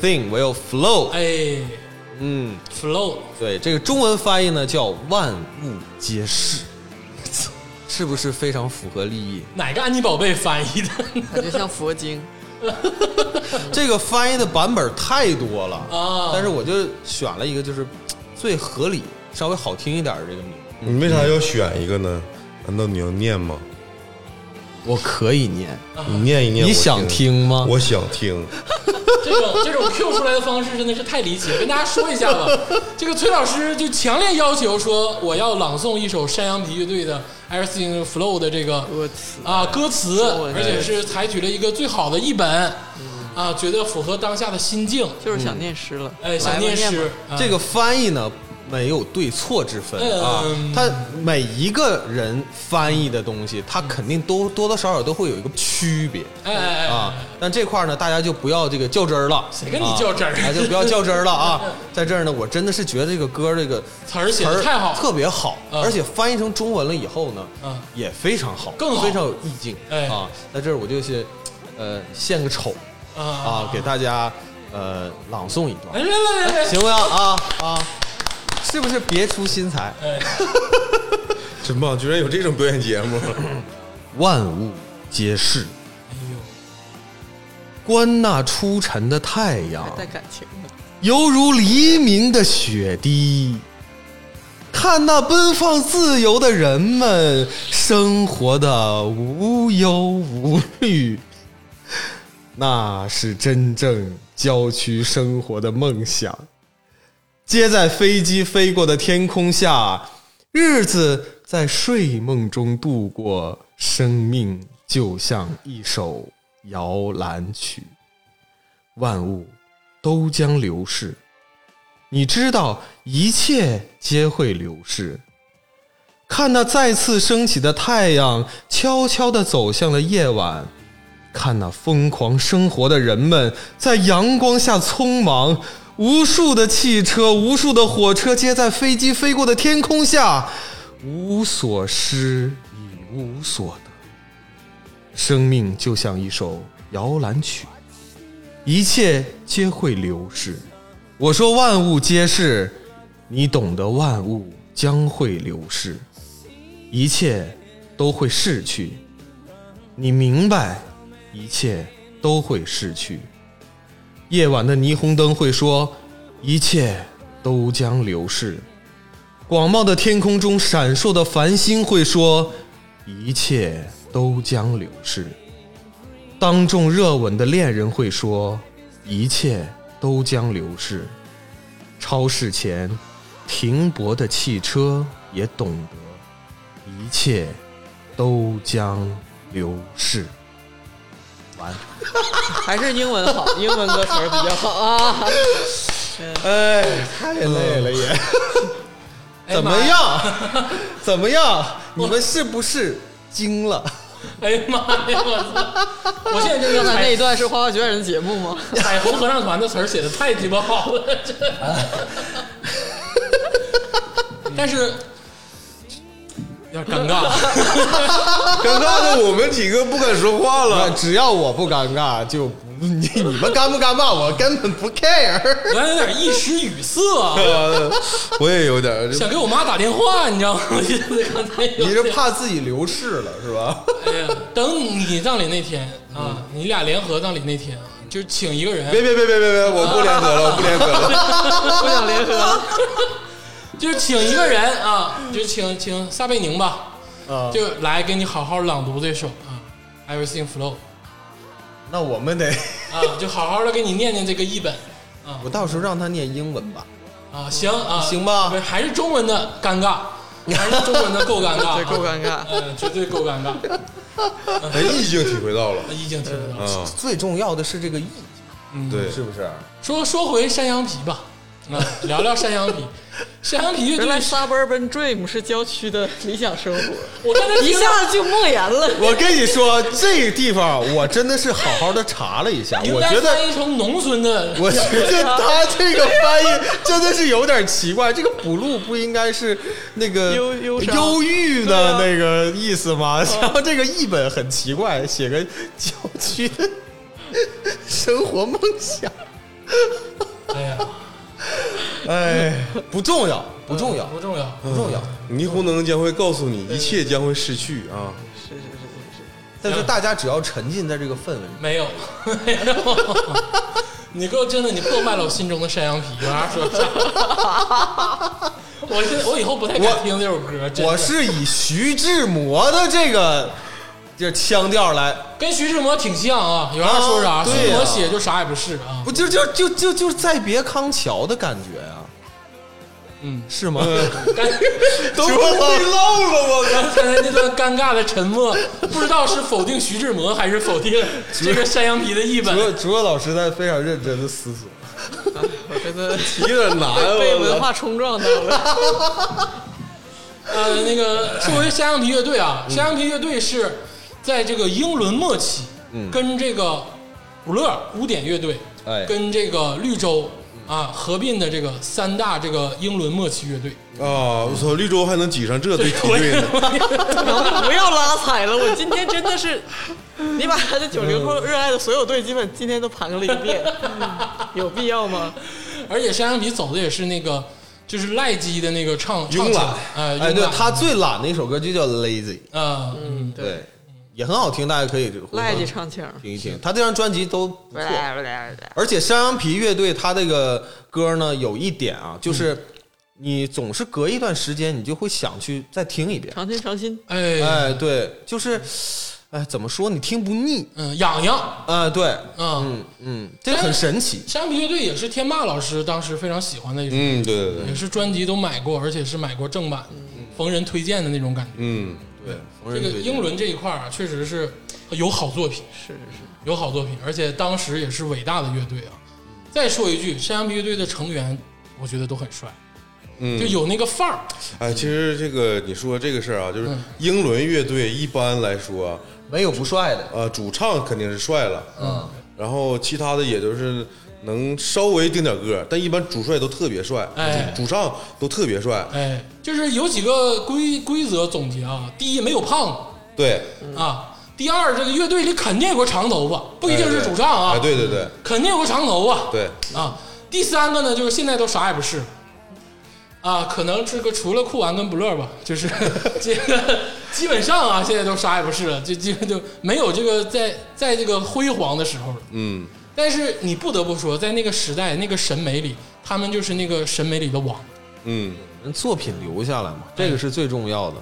Everything will flow，哎嗯，，flow，对，这个中文翻译呢叫万物皆是，是不是非常符合立意？哪个安妮宝贝翻译的？感觉像佛经。<laughs> 这个翻译的版本太多了啊但是我就选了一个就是最合理、稍微好听一点的这个名字。你为啥要选一个呢？难道你要念吗？我可以念，你念一念，我你想听吗？我想听。<laughs> 这种这种 Q 出来的方式真的是太离奇了，跟大家说一下吧。这个崔老师就强烈要求说，我要朗诵一首山羊皮乐队的《Everything Flow》的这个歌词啊歌词，而且是采取了一个最好的译本啊，觉得符合当下的心境。就是想念诗了，哎，想念诗这个翻译呢没有对错之分嗯啊，他每一个人翻译的东西，他肯定都多多少少都会有一个区别。哎哎哎啊，但这块儿呢，大家就不要这个较真儿了。谁跟你较真儿啊？就不要较真儿了啊！<laughs> 在这儿呢，我真的是觉得这个歌这个词儿写得太好特别好，嗯而且翻译成中文了以后呢，嗯也非常好，更非常有意境。哎啊，在这儿我就是呃献个丑啊啊，给大家呃朗诵一段来，来来来来，行不行啊啊？是不是别出心裁？哎，真棒，居然有这种表演节目！万物皆是。哎呦，观那初晨的太阳，带感情的。犹如黎明的雪滴。看那奔放自由的人们，生活的无忧无虑，那是真正郊区生活的梦想。接在飞机飞过的天空下，日子在睡梦中度过，生命就像一首摇篮曲。万物都将流逝，你知道一切皆会流逝。看那再次升起的太阳，悄悄地走向了夜晚。看那疯狂生活的人们在阳光下匆忙，无数的汽车，无数的火车接在飞机飞过的天空下，无所失，已无所得。生命就像一首摇篮曲，一切皆会流逝。我说万物皆是，你懂得万物将会流逝，一切都会逝去。你明白，一切都会逝去。夜晚的霓虹灯会说，一切都将流逝。广袤的天空中闪烁的繁星会说，一切都将流逝。当众热吻的恋人会说，一切都将流逝。超市前停泊的汽车也懂得，一切都将流逝。完。<laughs> 还是英文好，英文歌词儿比较好啊。<laughs> 哎，太累了也。<laughs> 怎么样？怎么样？你们是不是惊了？哎呀妈呀！我操！我现在就刚才那一段是花花绝人的节目吗？彩虹合唱团的词儿写的太鸡巴好了，这。但是有点尴尬，<laughs> 尴尬的我们几个不敢说话了。只要我不尴尬，就不你你们尴不尴尬，我根本不 care。我有点一时语塞 <laughs> 我也有点，想给我妈打电话，你知道吗？你是怕自己流逝了是吧？哎呀，等你葬礼那天啊，你俩联合葬礼那天啊，就请一个人，别别别别别别，我不联合了，我不联合了。<laughs> 不想联合，就是请一个人啊，就请请撒贝宁吧，啊，就来给你好好朗读这首啊，Everything Flow 那我们得，啊，就好好的给你念念这个译本啊。我到时候让他念英文吧。啊，行啊，行吧。不是还是中文的尴尬，<laughs> 还是中文的够尴尬，对，够尴尬。嗯，绝对够尴尬，<laughs> 哎，意境体会到了。意境体会到。了，最重要的是这个意。嗯，对，是不是？说说回山羊皮吧，啊，聊聊山羊皮。山羊皮乐原来队，Suburban Dream 是郊区的理想生活，我刚才一下子就莫言了。我跟你说，这个地方我真的是好好的查了一下，我觉得翻译成农村的，我觉得 <laughs> 他这个翻译真的是有点奇怪。这个补录不应该是那个忧忧忧郁的那个意思吗？然后这个译本很奇怪，写个郊区的生活梦想。<laughs> 哎呀，<laughs> 哎，不重要，不重要，不重要，不重要。霓虹灯将会告诉你，一切将会失去啊。是是是是是但是大家只要沉浸在这个氛围里，没有，没有。你给我真的，你破坏了我心中的山羊皮。<laughs> 我现在我以后不太敢听这首歌。我是以徐志摩的这个这腔调来，跟徐志摩挺像啊，有啥说啥。啊徐志摩写就啥也不是啊。不就就就就就再别康桥的感觉啊，嗯，是吗？刚 <laughs> 都不会唠了，我靠！刚才那段尴尬的沉默，不知道是否定徐志摩，还是否定这个山羊皮的译本竹。<laughs> 竹若老师在非常认真的思索。<laughs> 我觉得有点难啊，被！文化冲撞到了。呃，那个说回山羊皮乐队啊，山羊皮乐队是在这个英伦末期，跟这个普勒古典乐队，哎跟这个绿洲啊合并的这个三大这个英伦末期乐队。啊，我操，绿洲还能挤上这队梯队呢？能不 <laughs> 要拉踩了？我今天真的是，你把他的九零后热爱的所有队，基本今天都盘了一遍，<laughs> 有必要吗？而且山羊皮走的也是那个就是赖基的那个唱唱慵懒腔，呃，哎，对懒他最懒的一首歌就叫《Lazy》，啊，嗯，对，也很好听，大家可以赖叽唱腔，听一听。他这张专辑都不错，而且山羊皮乐队他这个歌呢有一点啊，就是你总是隔一段时间你就会想去再听一遍。常听常新，哎，哎，对，就是，哎，怎么说你听不腻？嗯，痒痒，啊，对，嗯，嗯嗯，这个很神奇。山羊皮乐队也是天霸老师当时非常喜欢的一首，嗯，对对对。也，是专辑都买过，而且是买过正版，逢人推荐的那种感觉。嗯，对，这个英伦这一块儿啊，确实是有好作品，是是是，有好作品，而且当时也是伟大的乐队啊。再说一句，山羊皮乐队的成员，我觉得都很帅，嗯就有那个范儿。哎，其实这个你说这个事儿啊，就是嗯英伦乐队一般来说，没有不帅的。呃，主唱肯定是帅了，嗯，然后其他的也都是能稍微顶点个，但一般主帅都特别帅，哎。主唱都特别帅，哎，就是有几个规规则总结啊。第一，没有胖。对，啊；第二，这个乐队里肯定有个长头发，不一定是主唱啊，哎，对。对对肯定有个长头发。对，啊，第三个呢，就是现在都啥也不是，啊，可能这个除了酷玩跟不乐吧，就是这 <laughs> 个基本上啊，现在都啥也不是了，就基本就没有这个在在这个辉煌的时候了。嗯，但是你不得不说，在那个时代那个审美里，他们就是那个审美里的王。嗯，作品留下来嘛，这个是最重要的。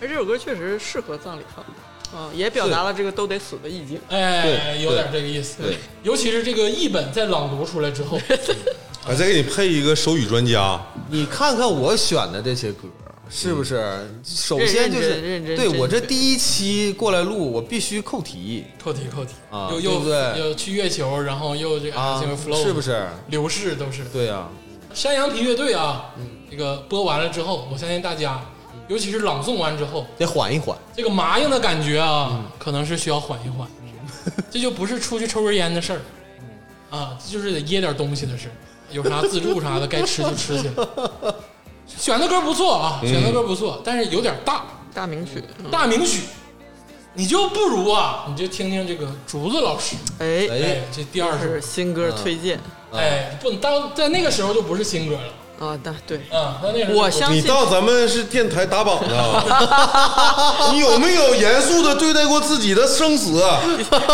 而这首歌确实适合葬礼放，啊，也表达了这个都得死的意境。哎，有点这个意思。对，尤其是这个译本在朗读出来之后，<laughs> 我，再给你配一个手语专家，你看看我选的这些歌，是不是？首先就认是真认真真对我这第一期过来录，我必须扣题扣题扣题啊又又对不对又去月球，然后又这个啊这个 flow，是不是？流逝都是。对呀、山羊皮乐队啊，这个播完了之后，我相信大家，尤其是朗诵完之后，得缓一缓。这个麻硬的感觉啊，可能是需要缓一缓。这就不是出去抽根烟的事儿，啊，就是得噎点东西的事儿。有啥自助啥的，该吃就吃去了。<laughs> 选的歌不错啊，选的歌不错，但是有点大，大名曲，嗯。大名曲，你就不如啊，你就听听这个竹子老师，哎，哎，这第二首。是，新歌推荐。哎，不，当在那个时候就不是新歌了，啊，那对，我相信你到咱们是电台打榜的？<laughs> 你有没有严肃的对待过自己的生死？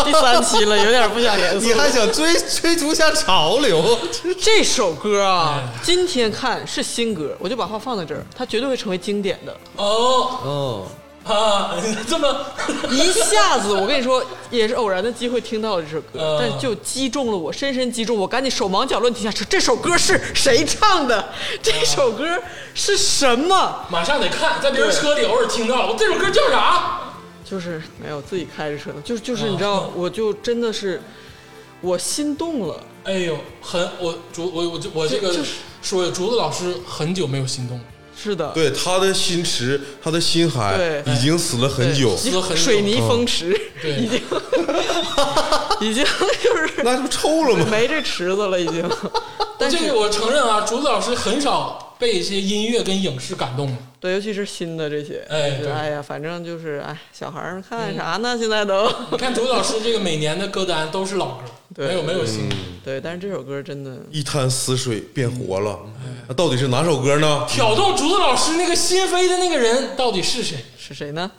第三期了，有点不想严肃。你还想追追逐下潮流？这首歌啊哎，今天看是新歌，我就把话放在这儿，它绝对会成为经典的。哦哦，啊，这么 <laughs> 一下子，我跟你说，也是偶然的机会听到了这首歌嗯，但就击中了我，深深击中我，赶紧手忙脚乱停下车。这首歌是谁唱的？这首歌是什么？马上得看，在别人车里偶尔听到了，我这首歌叫啥？就是没有自己开着车呢，就是就是你知道，我就真的是我心动了。哎呦，很我竹我我就我这个就就是说竹子老师很久没有心动了，是的，对，他的心池，他的心海对。已经死了很久，死了很久。水泥封池对 <laughs> 已经 <laughs> 已经就是那不臭了吗？没这池子了，已经。<laughs> 但是这个我承认啊，竹子老师很少被一些音乐跟影视感动。对，尤其是新的这些，哎对。哎呀，反正就是哎，小孩儿看啥呢？现在都。你看竹子老师这个每年的歌单都是老歌，对没有没有新歌。对，但是这首歌真的一滩死水变活了，那到底是哪首歌呢？挑动竹子老师那个心扉的那个人到底是谁？是谁呢？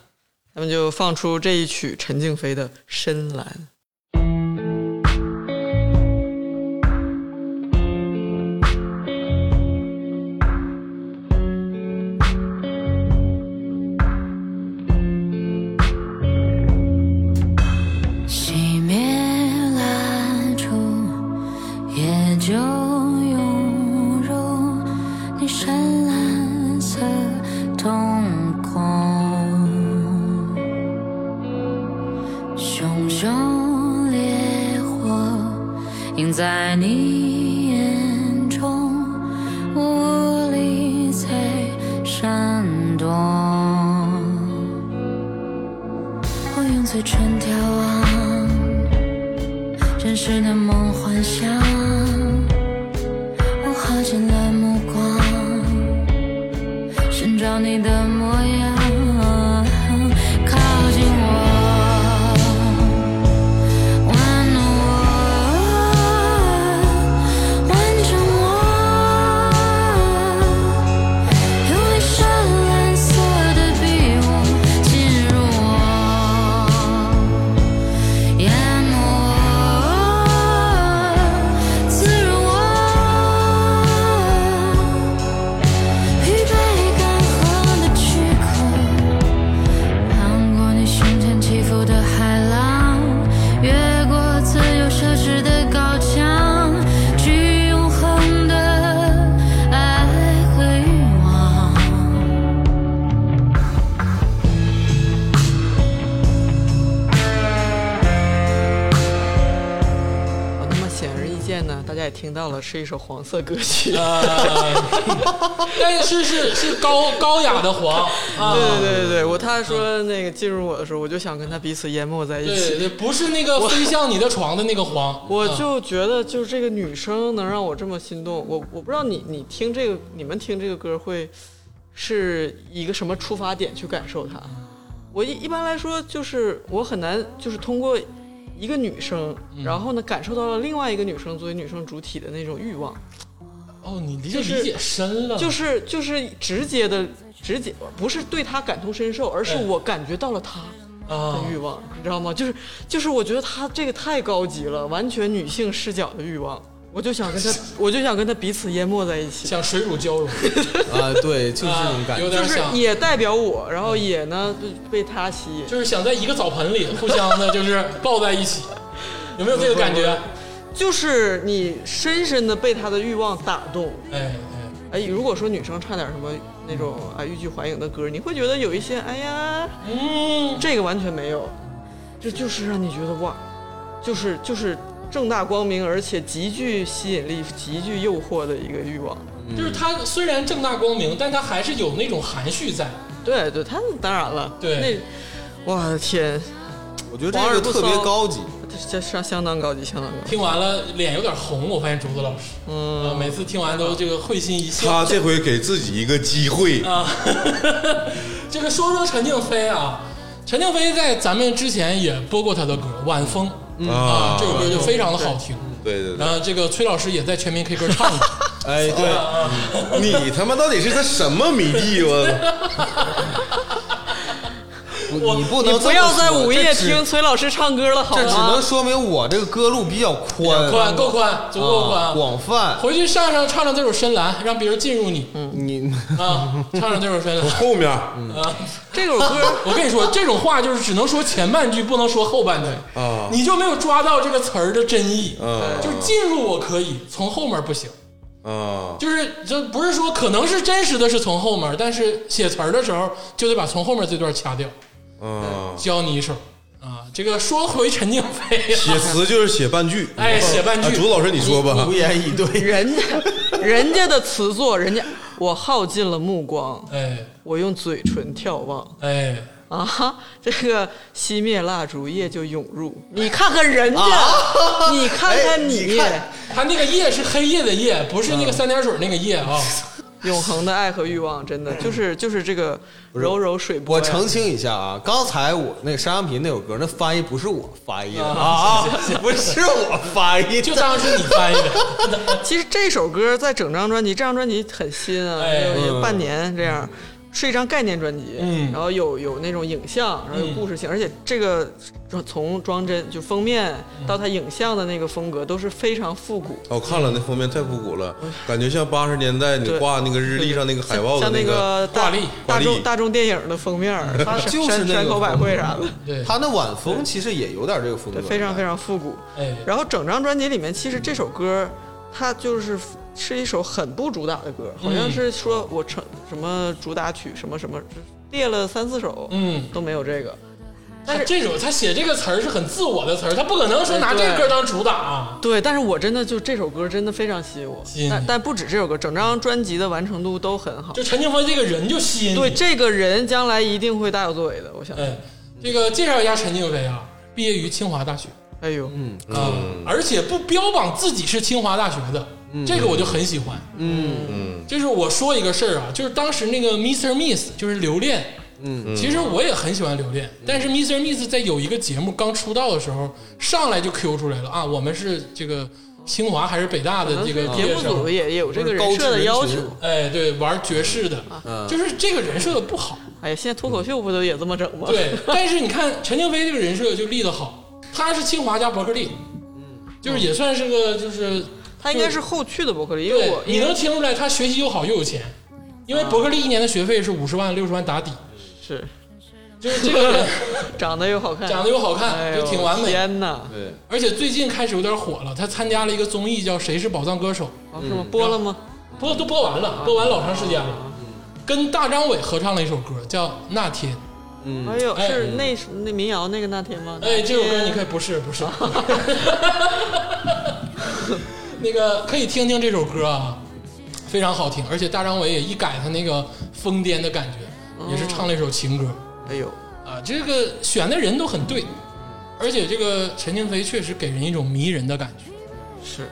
咱们就放出这一曲陈静飞的《深蓝》。是一首黄色歌曲。呃，但是是是高高雅的黄啊，对对对对，我他说那个进入我的时候，我就想跟他彼此淹没在一起。对，不是那个飞向你的床的那个黄，<laughs> 我啊就觉得，就是这个女生能让我这么心动，我我不知道你你听这个，你们听这个歌会是一个什么出发点去感受它？我一一般来说就是我很难就是通过一个女生，嗯。然后呢感受到了另外一个女生作为女生主体的那种欲望，哦，你理解深了，就是就是直接的直接不是对她感同身受，而是哎。我感觉到了她。的啊，欲望，你知道吗？就是就是，我觉得他这个太高级了，完全女性视角的欲望，我就想跟他，我就想跟他彼此淹没在一起，像水乳交融，啊，对，就是这种感觉。就是有点像，也代表我，然后也呢被他吸引，就是想在一个澡盆里互相的，就是抱在一起，有没有这个感觉？<laughs> 就是你深深的被他的欲望打动。哎哎，哎，如果说女生唱点什么那种啊欲拒还迎的歌，你会觉得有一些哎呀，嗯，这个完全没有，这就是让你觉得哇，就是就是正大光明，而且极具吸引力、极具诱惑的一个欲望。就是他虽然正大光明，但他还是有那种含蓄在。对对，他当然了，对那我的天，我觉得这个特别高级。这相相当高级，相当高级。听完了脸有点红，我发现竹子老师，嗯啊，每次听完都这个会心一笑。他这回给自己一个机会，啊，<laughs> 这个说说陈静飞啊，陈静飞在咱们之前也播过他的歌《晚风》啊啊，这首歌就非常的好听。对对对然，后这个崔老师也在全民 K 歌唱过。<laughs> 哎，对，<laughs> 啊你他妈到底是他什么迷弟？我你不能你不要在午夜听崔老师唱歌了，好吗这只能？说明我这个歌路比较宽，宽够宽，足够啊宽。广泛。回去上上唱唱这首《深蓝》，让别人进入你你啊！唱唱这首《深蓝》后面啊！这首歌 <laughs> 我跟你说，这种话就是只能说前半句，不能说后半句啊你就没有抓到这个词儿的真意。啊就是进入我可以，从后面不行。啊，就是这不是说可能是真实的是从后面，但是写词儿的时候就得把从后面这段掐掉。啊，教你一首啊，这个说回陈静飞写啊，词就是写半句，哎，写半句啊，竹子老师你说吧无，言以对。人家人家的词作，人家我耗尽了目光，哎。我用嘴唇眺望。哎，啊，这个熄灭蜡烛，夜就涌入。你看看人家，你看看哎你，你看他那个夜是黑夜的夜，不是那个三点水那个夜啊。<laughs> 永恒的爱和欲望，真的就是就是这个柔柔水波。我澄清一下啊，刚才我那个山羊皮那首歌，那翻译不是我翻译的。啊，<laughs> 不是我翻译，就当是你翻译的，<laughs> 其实这首歌在整张专辑，这张专辑很新啊，哎。有有半年这样，是一张概念专辑，嗯。然后有有那种影像，然后有故事性，而且这个从装帧就封面到它影像的那个风格都是非常复古，我看了那封面太复古了，感觉像八十年代你对挂那个日历上那个海报的像那个，大挂历大众大众电影的封面，它就是山山口百惠啥的，对，他那晚风其实也有点这个风格对，，非常非常复古。哎，然后整张专辑里面，其实这首歌它就是是一首很不主打的歌，好像是说我成什么主打曲什么什么列了三四首，嗯，都没有这个。但是这种他写这个词儿是很自我的词儿，他不可能说拿这个歌当主打啊。对，但是我真的就这首歌真的非常吸引我但但不止这首歌，整张专辑的完成度都很好。就陈静飞这个人就吸引你。对，这个人将来一定会大有作为的，我想。哎，这个介绍一下陈静飞啊，毕业于清华大学哎呦，嗯啊，而且不标榜自己是清华大学的，这个我就很喜欢。嗯就是我说一个事儿啊，就是当时那个 Mr. Miss 就是留恋，嗯，其实我也很喜欢留恋，但是 Mr. Miss 在有一个节目刚出道的时候，上来就 Q 出来了啊，我们是这个清华还是北大的这个节。目组也也有这个人设的要求。哎，对，玩爵士的，嗯就是这个人设的不好。哎呀，现在脱口秀不都也这么整吗？对，但是你看陈静飞这个人设就立得好，他是清华加伯克利，嗯就是也算是个就是他应该是后去的伯克利，因为我，你能听出来他学习又好又有钱，因为伯克利一年的学费是五十万六十万打底，是就是这个 <laughs> 人长得又好看，长得又好哎看，呦就挺完美。天哪，对，而且最近开始有点火了，他参加了一个综艺叫《谁是宝藏歌手啊是吗？播了吗？》，播都播完了，播完老长时间了，跟大张伟合唱了一首歌叫《那天》。嗯哎呦，哎是那那民谣那个那天吗？哎，这首歌你可以不是不是，那个可以听听这首歌啊，非常好听，而且大张伟也一改他那个疯癫的感觉，也是唱了一首情歌。哎呦，啊，这个选的人都很对，而且这个陈静飞确实给人一种迷人的感觉，是，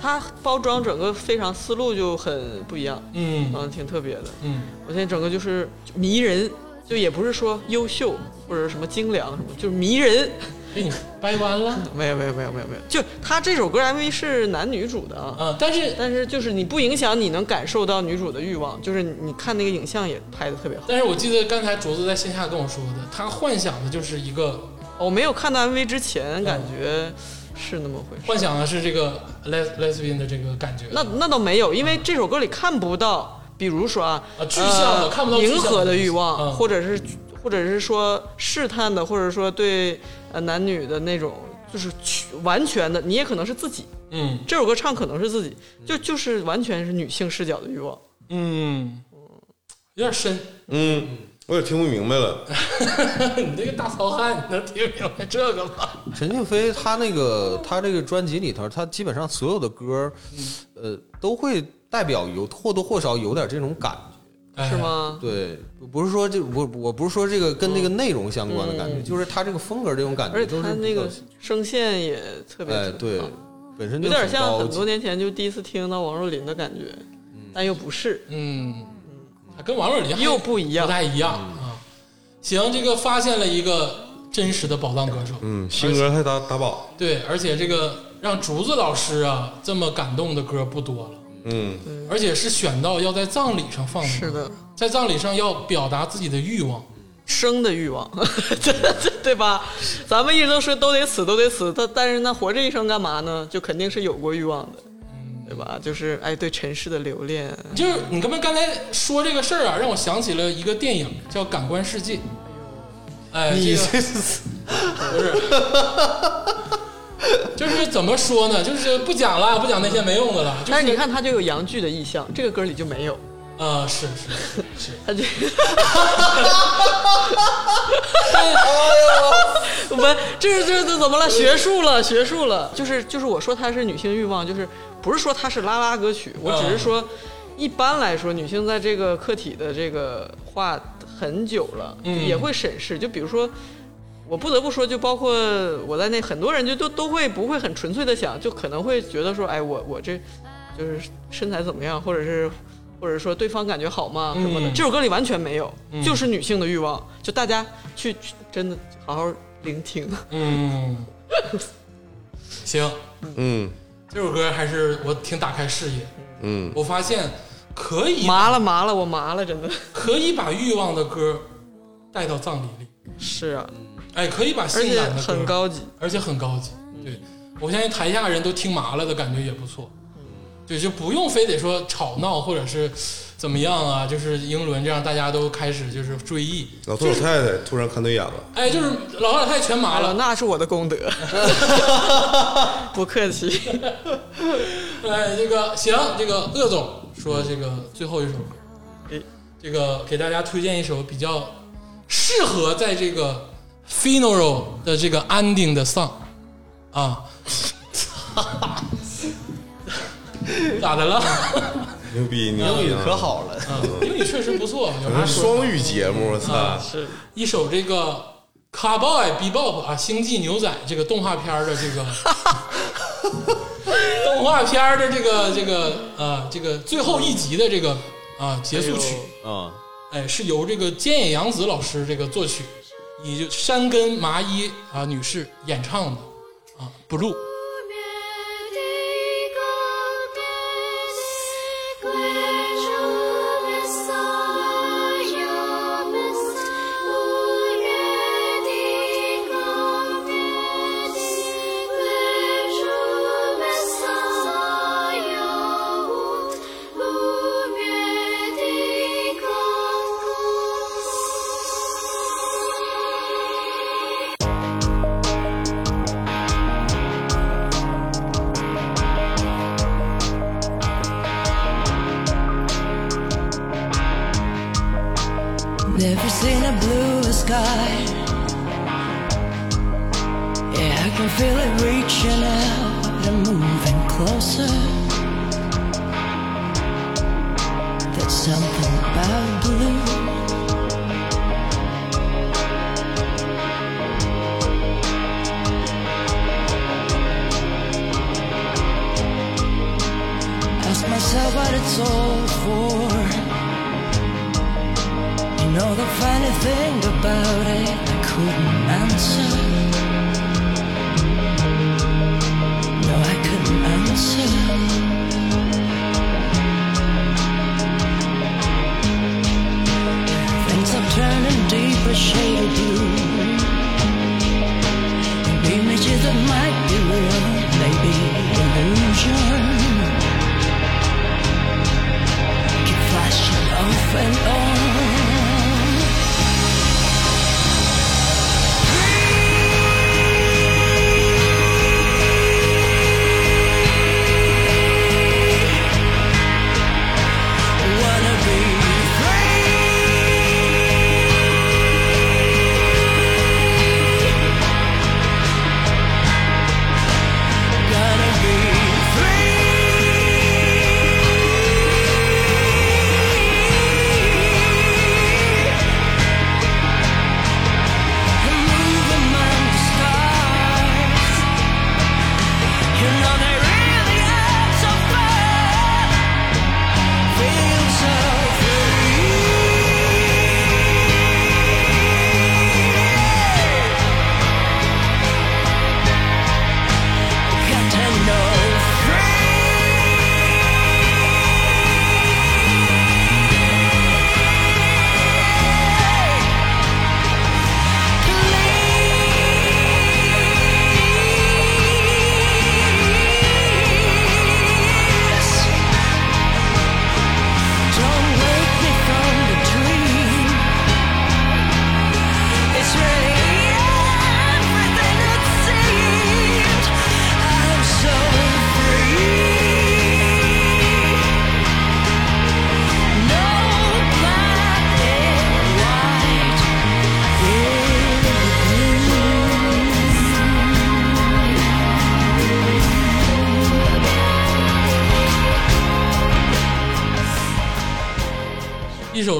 他包装整个非常思路就很不一样，嗯。嗯，挺特别的。嗯，我现在整个就是迷人，就也不是说优秀或者什么精良什么，就是迷人。被你掰弯了。没有没有没有没有没有，就他这首歌 MV 是男女主的啊，嗯，但是但是就是你不影响你能感受到女主的欲望，就是你看那个影像也拍的特别好。但是我记得刚才卓子在线下跟我说的，他幻想的就是一个我没有看到 MV 之前，感觉是那么回事。幻想的是这个 les lesbian 的这个感觉。那那倒没有，因为这首歌里看不到，比如说啊，啊具象的呃看不到迎合的欲望，嗯或者是或者是说试探的，或者说对呃男女的那种，就是去完全的，你也可能是自己。嗯这首歌唱可能是自己，就就是完全是女性视角的欲望。嗯，有点深。嗯，我也听不明白了。<laughs> 你这个大糙汉，你能听明白这个吗？<laughs> 陈静飞他那个他这个专辑里头，他基本上所有的歌，呃，都会代表有或多或少有点这种感是？吗？对，不是说这我我不是说这个跟那个内容相关的感觉，就是他这个风格这种感觉，而且他那个声线也特别哎对啊，本身就有点像很多年前就第一次听到王若琳的感觉，但又不是，嗯，他跟王若琳还又不一样不。太一样啊。行，这个发现了一个真实的宝藏歌手。嗯，新歌还打打宝。对，而且这个让竹子老师啊这么感动的歌不多了，嗯，而且是选到要在葬礼上放的。是的，在葬礼上要表达自己的欲望。生的欲望，<laughs> 对对吧？咱们一直都说都得死，都得死，但但是那活这一生干嘛呢？就肯定是有过欲望的，对吧？就是哎，对尘世的留恋，就是你刚才刚才说这个事儿啊，让我想起了一个电影叫《感官世界》。哎，你这个不是，<laughs> 就是怎么说呢？就是不讲了，不讲那些没用的了。就是但是你看，他就有洋剧的意象，这个歌里就没有，啊、是是是，它就。<laughs> 我们这是这这怎么了？学术了，学术了。就是就是，我说它是女性欲望，就是不是说它是拉拉歌曲，我只是说，一般来说，女性在这个客体的这个话很久了，嗯也会审视。就比如说，我不得不说，就包括我在内，很多人就都都会不会很纯粹的想，就可能会觉得说，哎，我我这就是身材怎么样，或者是。或者说对方感觉好吗？什么的，嗯这首歌里完全没有，就是女性的欲望。就大家去去真的好好聆听。嗯，<laughs> 行，嗯这首歌还是我挺打开视野。嗯，我发现可以麻了麻了，我麻了，真的可以把欲望的歌带到葬礼里，是啊，哎，可以把性感的歌很，高级。而且很高级。对，我相信台下人都听麻了的感觉也不错。对，就不用非得说吵闹或者是怎么样啊，就是英伦这样，大家都开始就是追忆。老头老太太突然看对眼了。哎，就是老头老太太全麻了。那是我的功德，<laughs> 不客气。<laughs> 哎，这个行，这个鄂总说这个最后一首歌，哎这个给大家推荐一首比较适合在这个 funeral 的这个 ending 的 song 啊，<laughs> 咋的了？牛逼牛英语！可好了，嗯，英语确实不错，有啥说。双语节目，我操！是。一首这个 Cowboy Bebop 啊，《星际牛仔》这个动画片儿的这个 <laughs> 动画片儿的这个这个啊这个最后一集的这个啊结束曲，啊，哎，是由这个菅野洋子老师这个作曲，以就山根麻衣啊女士演唱的啊 Blue。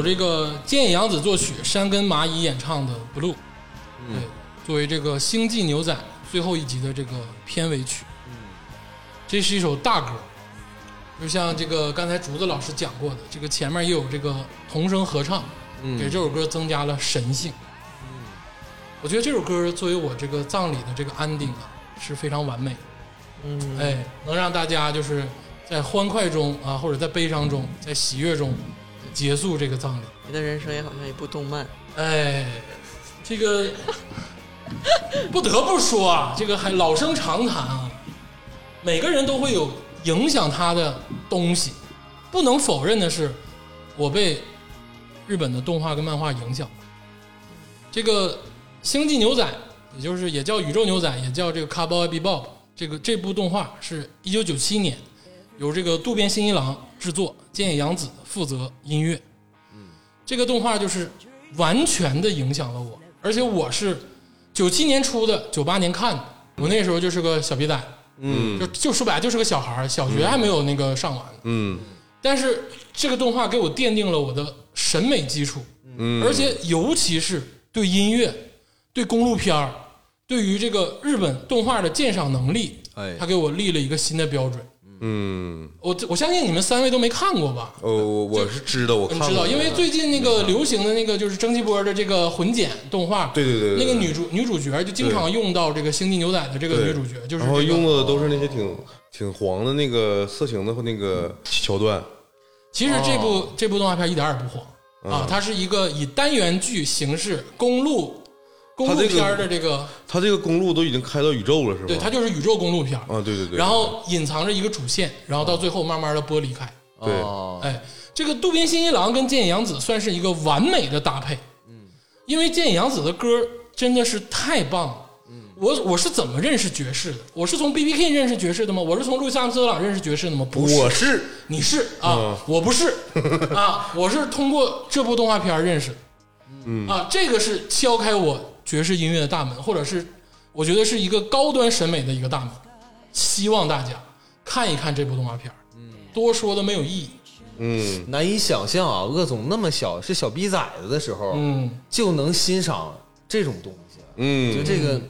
这个菅野洋子作曲、山根麻衣演唱的《Blue》，对，作为这个《星际牛仔》最后一集的这个片尾曲，这是一首大歌，就像这个刚才竹子老师讲过的，这个前面也有这个童声合唱，给这首歌增加了神性。我觉得这首歌作为我这个葬礼的这个安定啊，是非常完美的。嗯，哎，能让大家就是在欢快中啊，或者在悲伤中，在喜悦中结束这个葬礼。你的人生也好像一部动漫，哎，这个不得不说啊，这个还老生常谈啊，每个人都会有影响他的东西，不能否认的是，我被日本的动画跟漫画影响。这个《星际牛仔》，也就是也叫宇宙牛仔，也叫这个 Cowboy Bebop，这个这部动画是一九九七年由这个渡边信一郎制作，菅野洋子负责音乐。嗯这个动画就是完全的影响了我，而且我是九七年出的，九八年看的，我那时候就是个小逼崽，嗯就就说白了就是个小孩儿，小学还没有那个上完。嗯但是这个动画给我奠定了我的审美基础，嗯，而且尤其是对音乐、对公路片儿、对于这个日本动画的鉴赏能力，哎他给我立了一个新的标准。嗯，我我相信你们三位都没看过吧？哦，我我是知道，我知道，因为最近那个流行的那个就是蒸汽波的这个混剪动画，对对对对那个女主女主角就经常用到这个《星际牛仔》的这个女主角，就是然后用的都是那些挺挺黄的那个色情的那个桥段，其实这部、哦。这部动画片一点也不黄嗯。啊，它是一个以单元剧形式公路公路片儿的这个，它这个公路都已经开到宇宙了，是吧？对，它就是宇宙公路片儿，啊，对对对，然后隐藏着一个主线，然后到最后慢慢的剥离开。对哦哎，这个渡边信一郎跟菅野洋子算是一个完美的搭配。嗯，因为菅野洋子的歌真的是太棒了。嗯，我我是怎么认识爵士的？我是从 B B King 认识爵士的吗？我是从路易斯阿姆斯特朗认识爵士的吗？不是，我是你是啊，我不是 <laughs> 啊，我是通过这部动画片认识的。嗯啊，这个是敲开我爵士音乐的大门，或者是我觉得是一个高端审美的一个大门。希望大家看一看这部动画片嗯，多说的没有意义。嗯，难以想象啊，鄂总那么小是小逼崽子的时候，嗯，就能欣赏这种东西，嗯就嗯，这个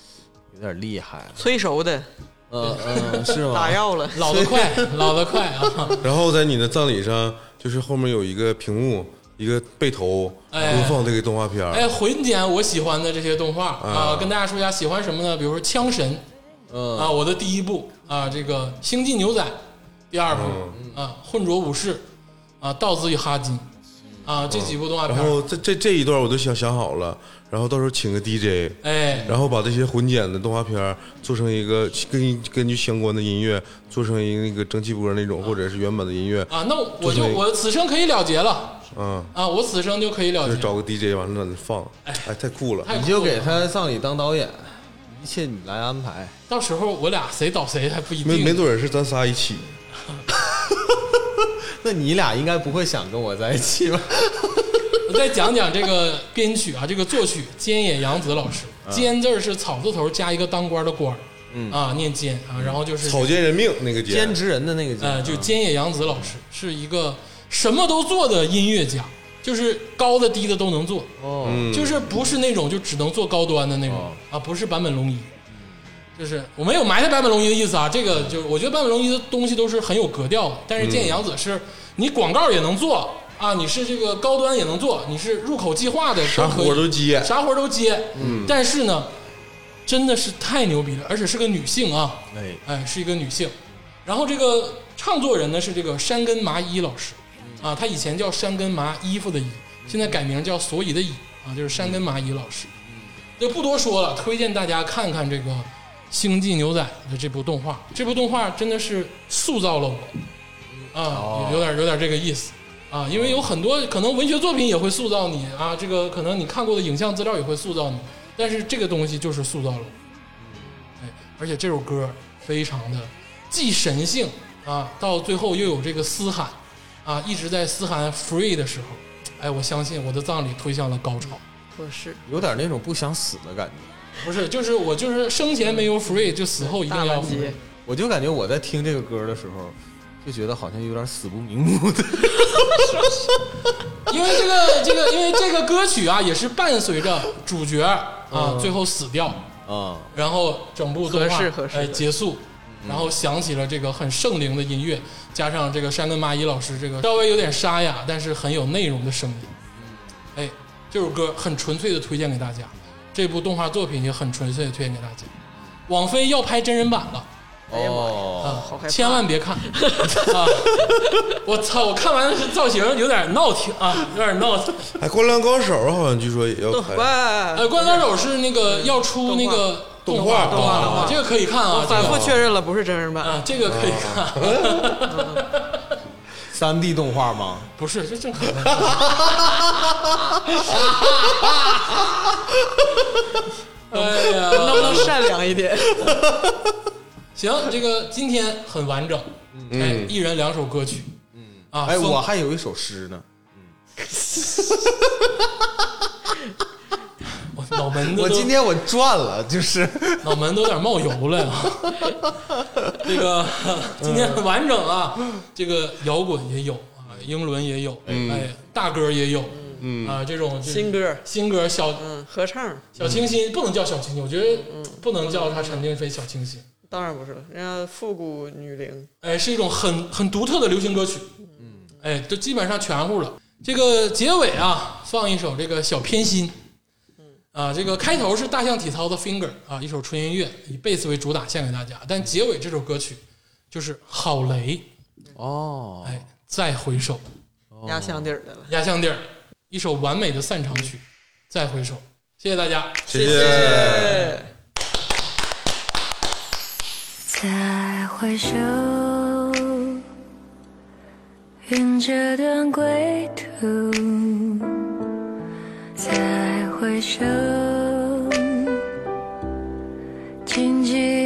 <tsk> 有点厉害。催熟的嗯嗯，是吗？<laughs> 打药了，老得快，老得快啊！<laughs> 然后在你的葬礼上，就是后面有一个屏幕，一个背头哎播放这个动画片儿，哎，混剪我喜欢的这些动画啊，跟大家说一下喜欢什么呢？比如说《枪神》嗯。啊，我的第一部啊，这个《星际牛仔》第二部啊，《混浊武士》啊，《盗子与哈金》啊，这几部动画片，然后这这这一段我都想想好了，然后到时候请个 DJ，哎，然后把这些混剪的动画片儿做成一个根根据相关的音乐做成一个那个蒸汽波那种，或者是原本的音乐，啊，那我就我此生可以了结了。嗯，啊，我此生就可以了结，就找个 DJ 完了在那放，哎，太酷了。你就给他葬礼当导演，一切你来安排。到时候我俩谁找谁还不一没没。准儿是咱仨一起，<laughs> 那你俩应该不会想跟我在一起吧？我再讲讲这个编曲啊，这个作曲菅野洋子老师，菅字儿是草字头加一个当官的官儿，嗯。啊，念菅啊，然后就是草菅人命那个兼菅，职人的那个呃，兼，就菅野洋子老师是一个什么都做的音乐家，就是高的低的都能做，哦，嗯，就是不是那种就只能做高端的那种哦。啊，不是坂本龙一，就是我没有埋汰坂本龙一的意思啊，这个就我觉得坂本龙一的东西都是很有格调的，但是菅野洋子是你广告也能做啊，你是这个高端也能做，你是入口即化的啥活都接，啥活都接，嗯，但是呢，真的是太牛逼了，而且是个女性啊，哎，哎，是一个女性。然后这个唱作人呢是这个山根麻衣老师，啊，他以前叫山根麻衣服的衣，现在改名叫所以的以啊，就是山根麻衣老师。就不多说了，推荐大家看看这个《星际牛仔》的这部动画，这部动画真的是塑造了我，啊，有点有点这个意思。啊，因为有很多可能文学作品也会塑造你啊，这个可能你看过的影像资料也会塑造你，但是这个东西就是塑造了我。哎，而且这首歌非常的既神性啊，到最后又有这个嘶喊啊，一直在嘶喊 free 的时候，哎，我相信我的葬礼推向了高潮。合适，有点那种不想死的感觉。不是，就是我就是生前没有 free，就死后一定要 free。，我就感觉我在听这个歌的时候，就觉得好像有点死不瞑目的。因为这个这个因为这个歌曲啊，也是伴随着主角啊、最后死掉，啊，然后整部动画合适合适哎结束，然后响起了这个很圣灵的音乐，加上这个山根麻衣老师这个稍微有点沙哑，但是很有内容的声音。哎，这首歌很纯粹的推荐给大家，这部动画作品也很纯粹的推荐给大家。网飞要拍真人版了哎呀妈呀哦，啊好害，怕千万别看 <laughs> 啊！我操，我看完是造型有点闹挺啊，有点闹挺。哎，《灌篮高手》好像据说也要喂，拍，呃，《灌篮高手》是那个要出那个动画，动画，动画这个可以看啊，反复这确认了，不是真人版。啊，这个可以看，<laughs> 三 D 动画吗？不是，这正可能。<laughs> 哎呀，能不能善良一点？行，这个今天很完整，哎，一人两首歌曲，嗯啊，哎，风我还有一首诗呢。<laughs> 我脑门子都我今天我赚了，就是 <laughs> 脑门都有点冒油了呀。这个 <laughs> 今天很完整啊，这个摇滚也有啊，英伦也有，哎，大歌也有，嗯。啊，这种新歌，新歌小嗯，合唱。小清新不能叫小清新，我觉得不能叫它陈定飞小清新，当然不是了，人家复古女伶，哎，是一种很很独特的流行歌曲，嗯，哎，就基本上全乎了。这个结尾啊，放一首这个小偏心，嗯啊，这个开头是大象体操的 Finger 啊，一首纯音乐，以贝斯为主打献给大家。但结尾这首歌曲就是郝雷，哦，哎，再回首，压箱底儿的了。压箱底儿，一首完美的散场曲，再回首。谢谢大家。谢谢。回首，云这段归途。再回首，荆棘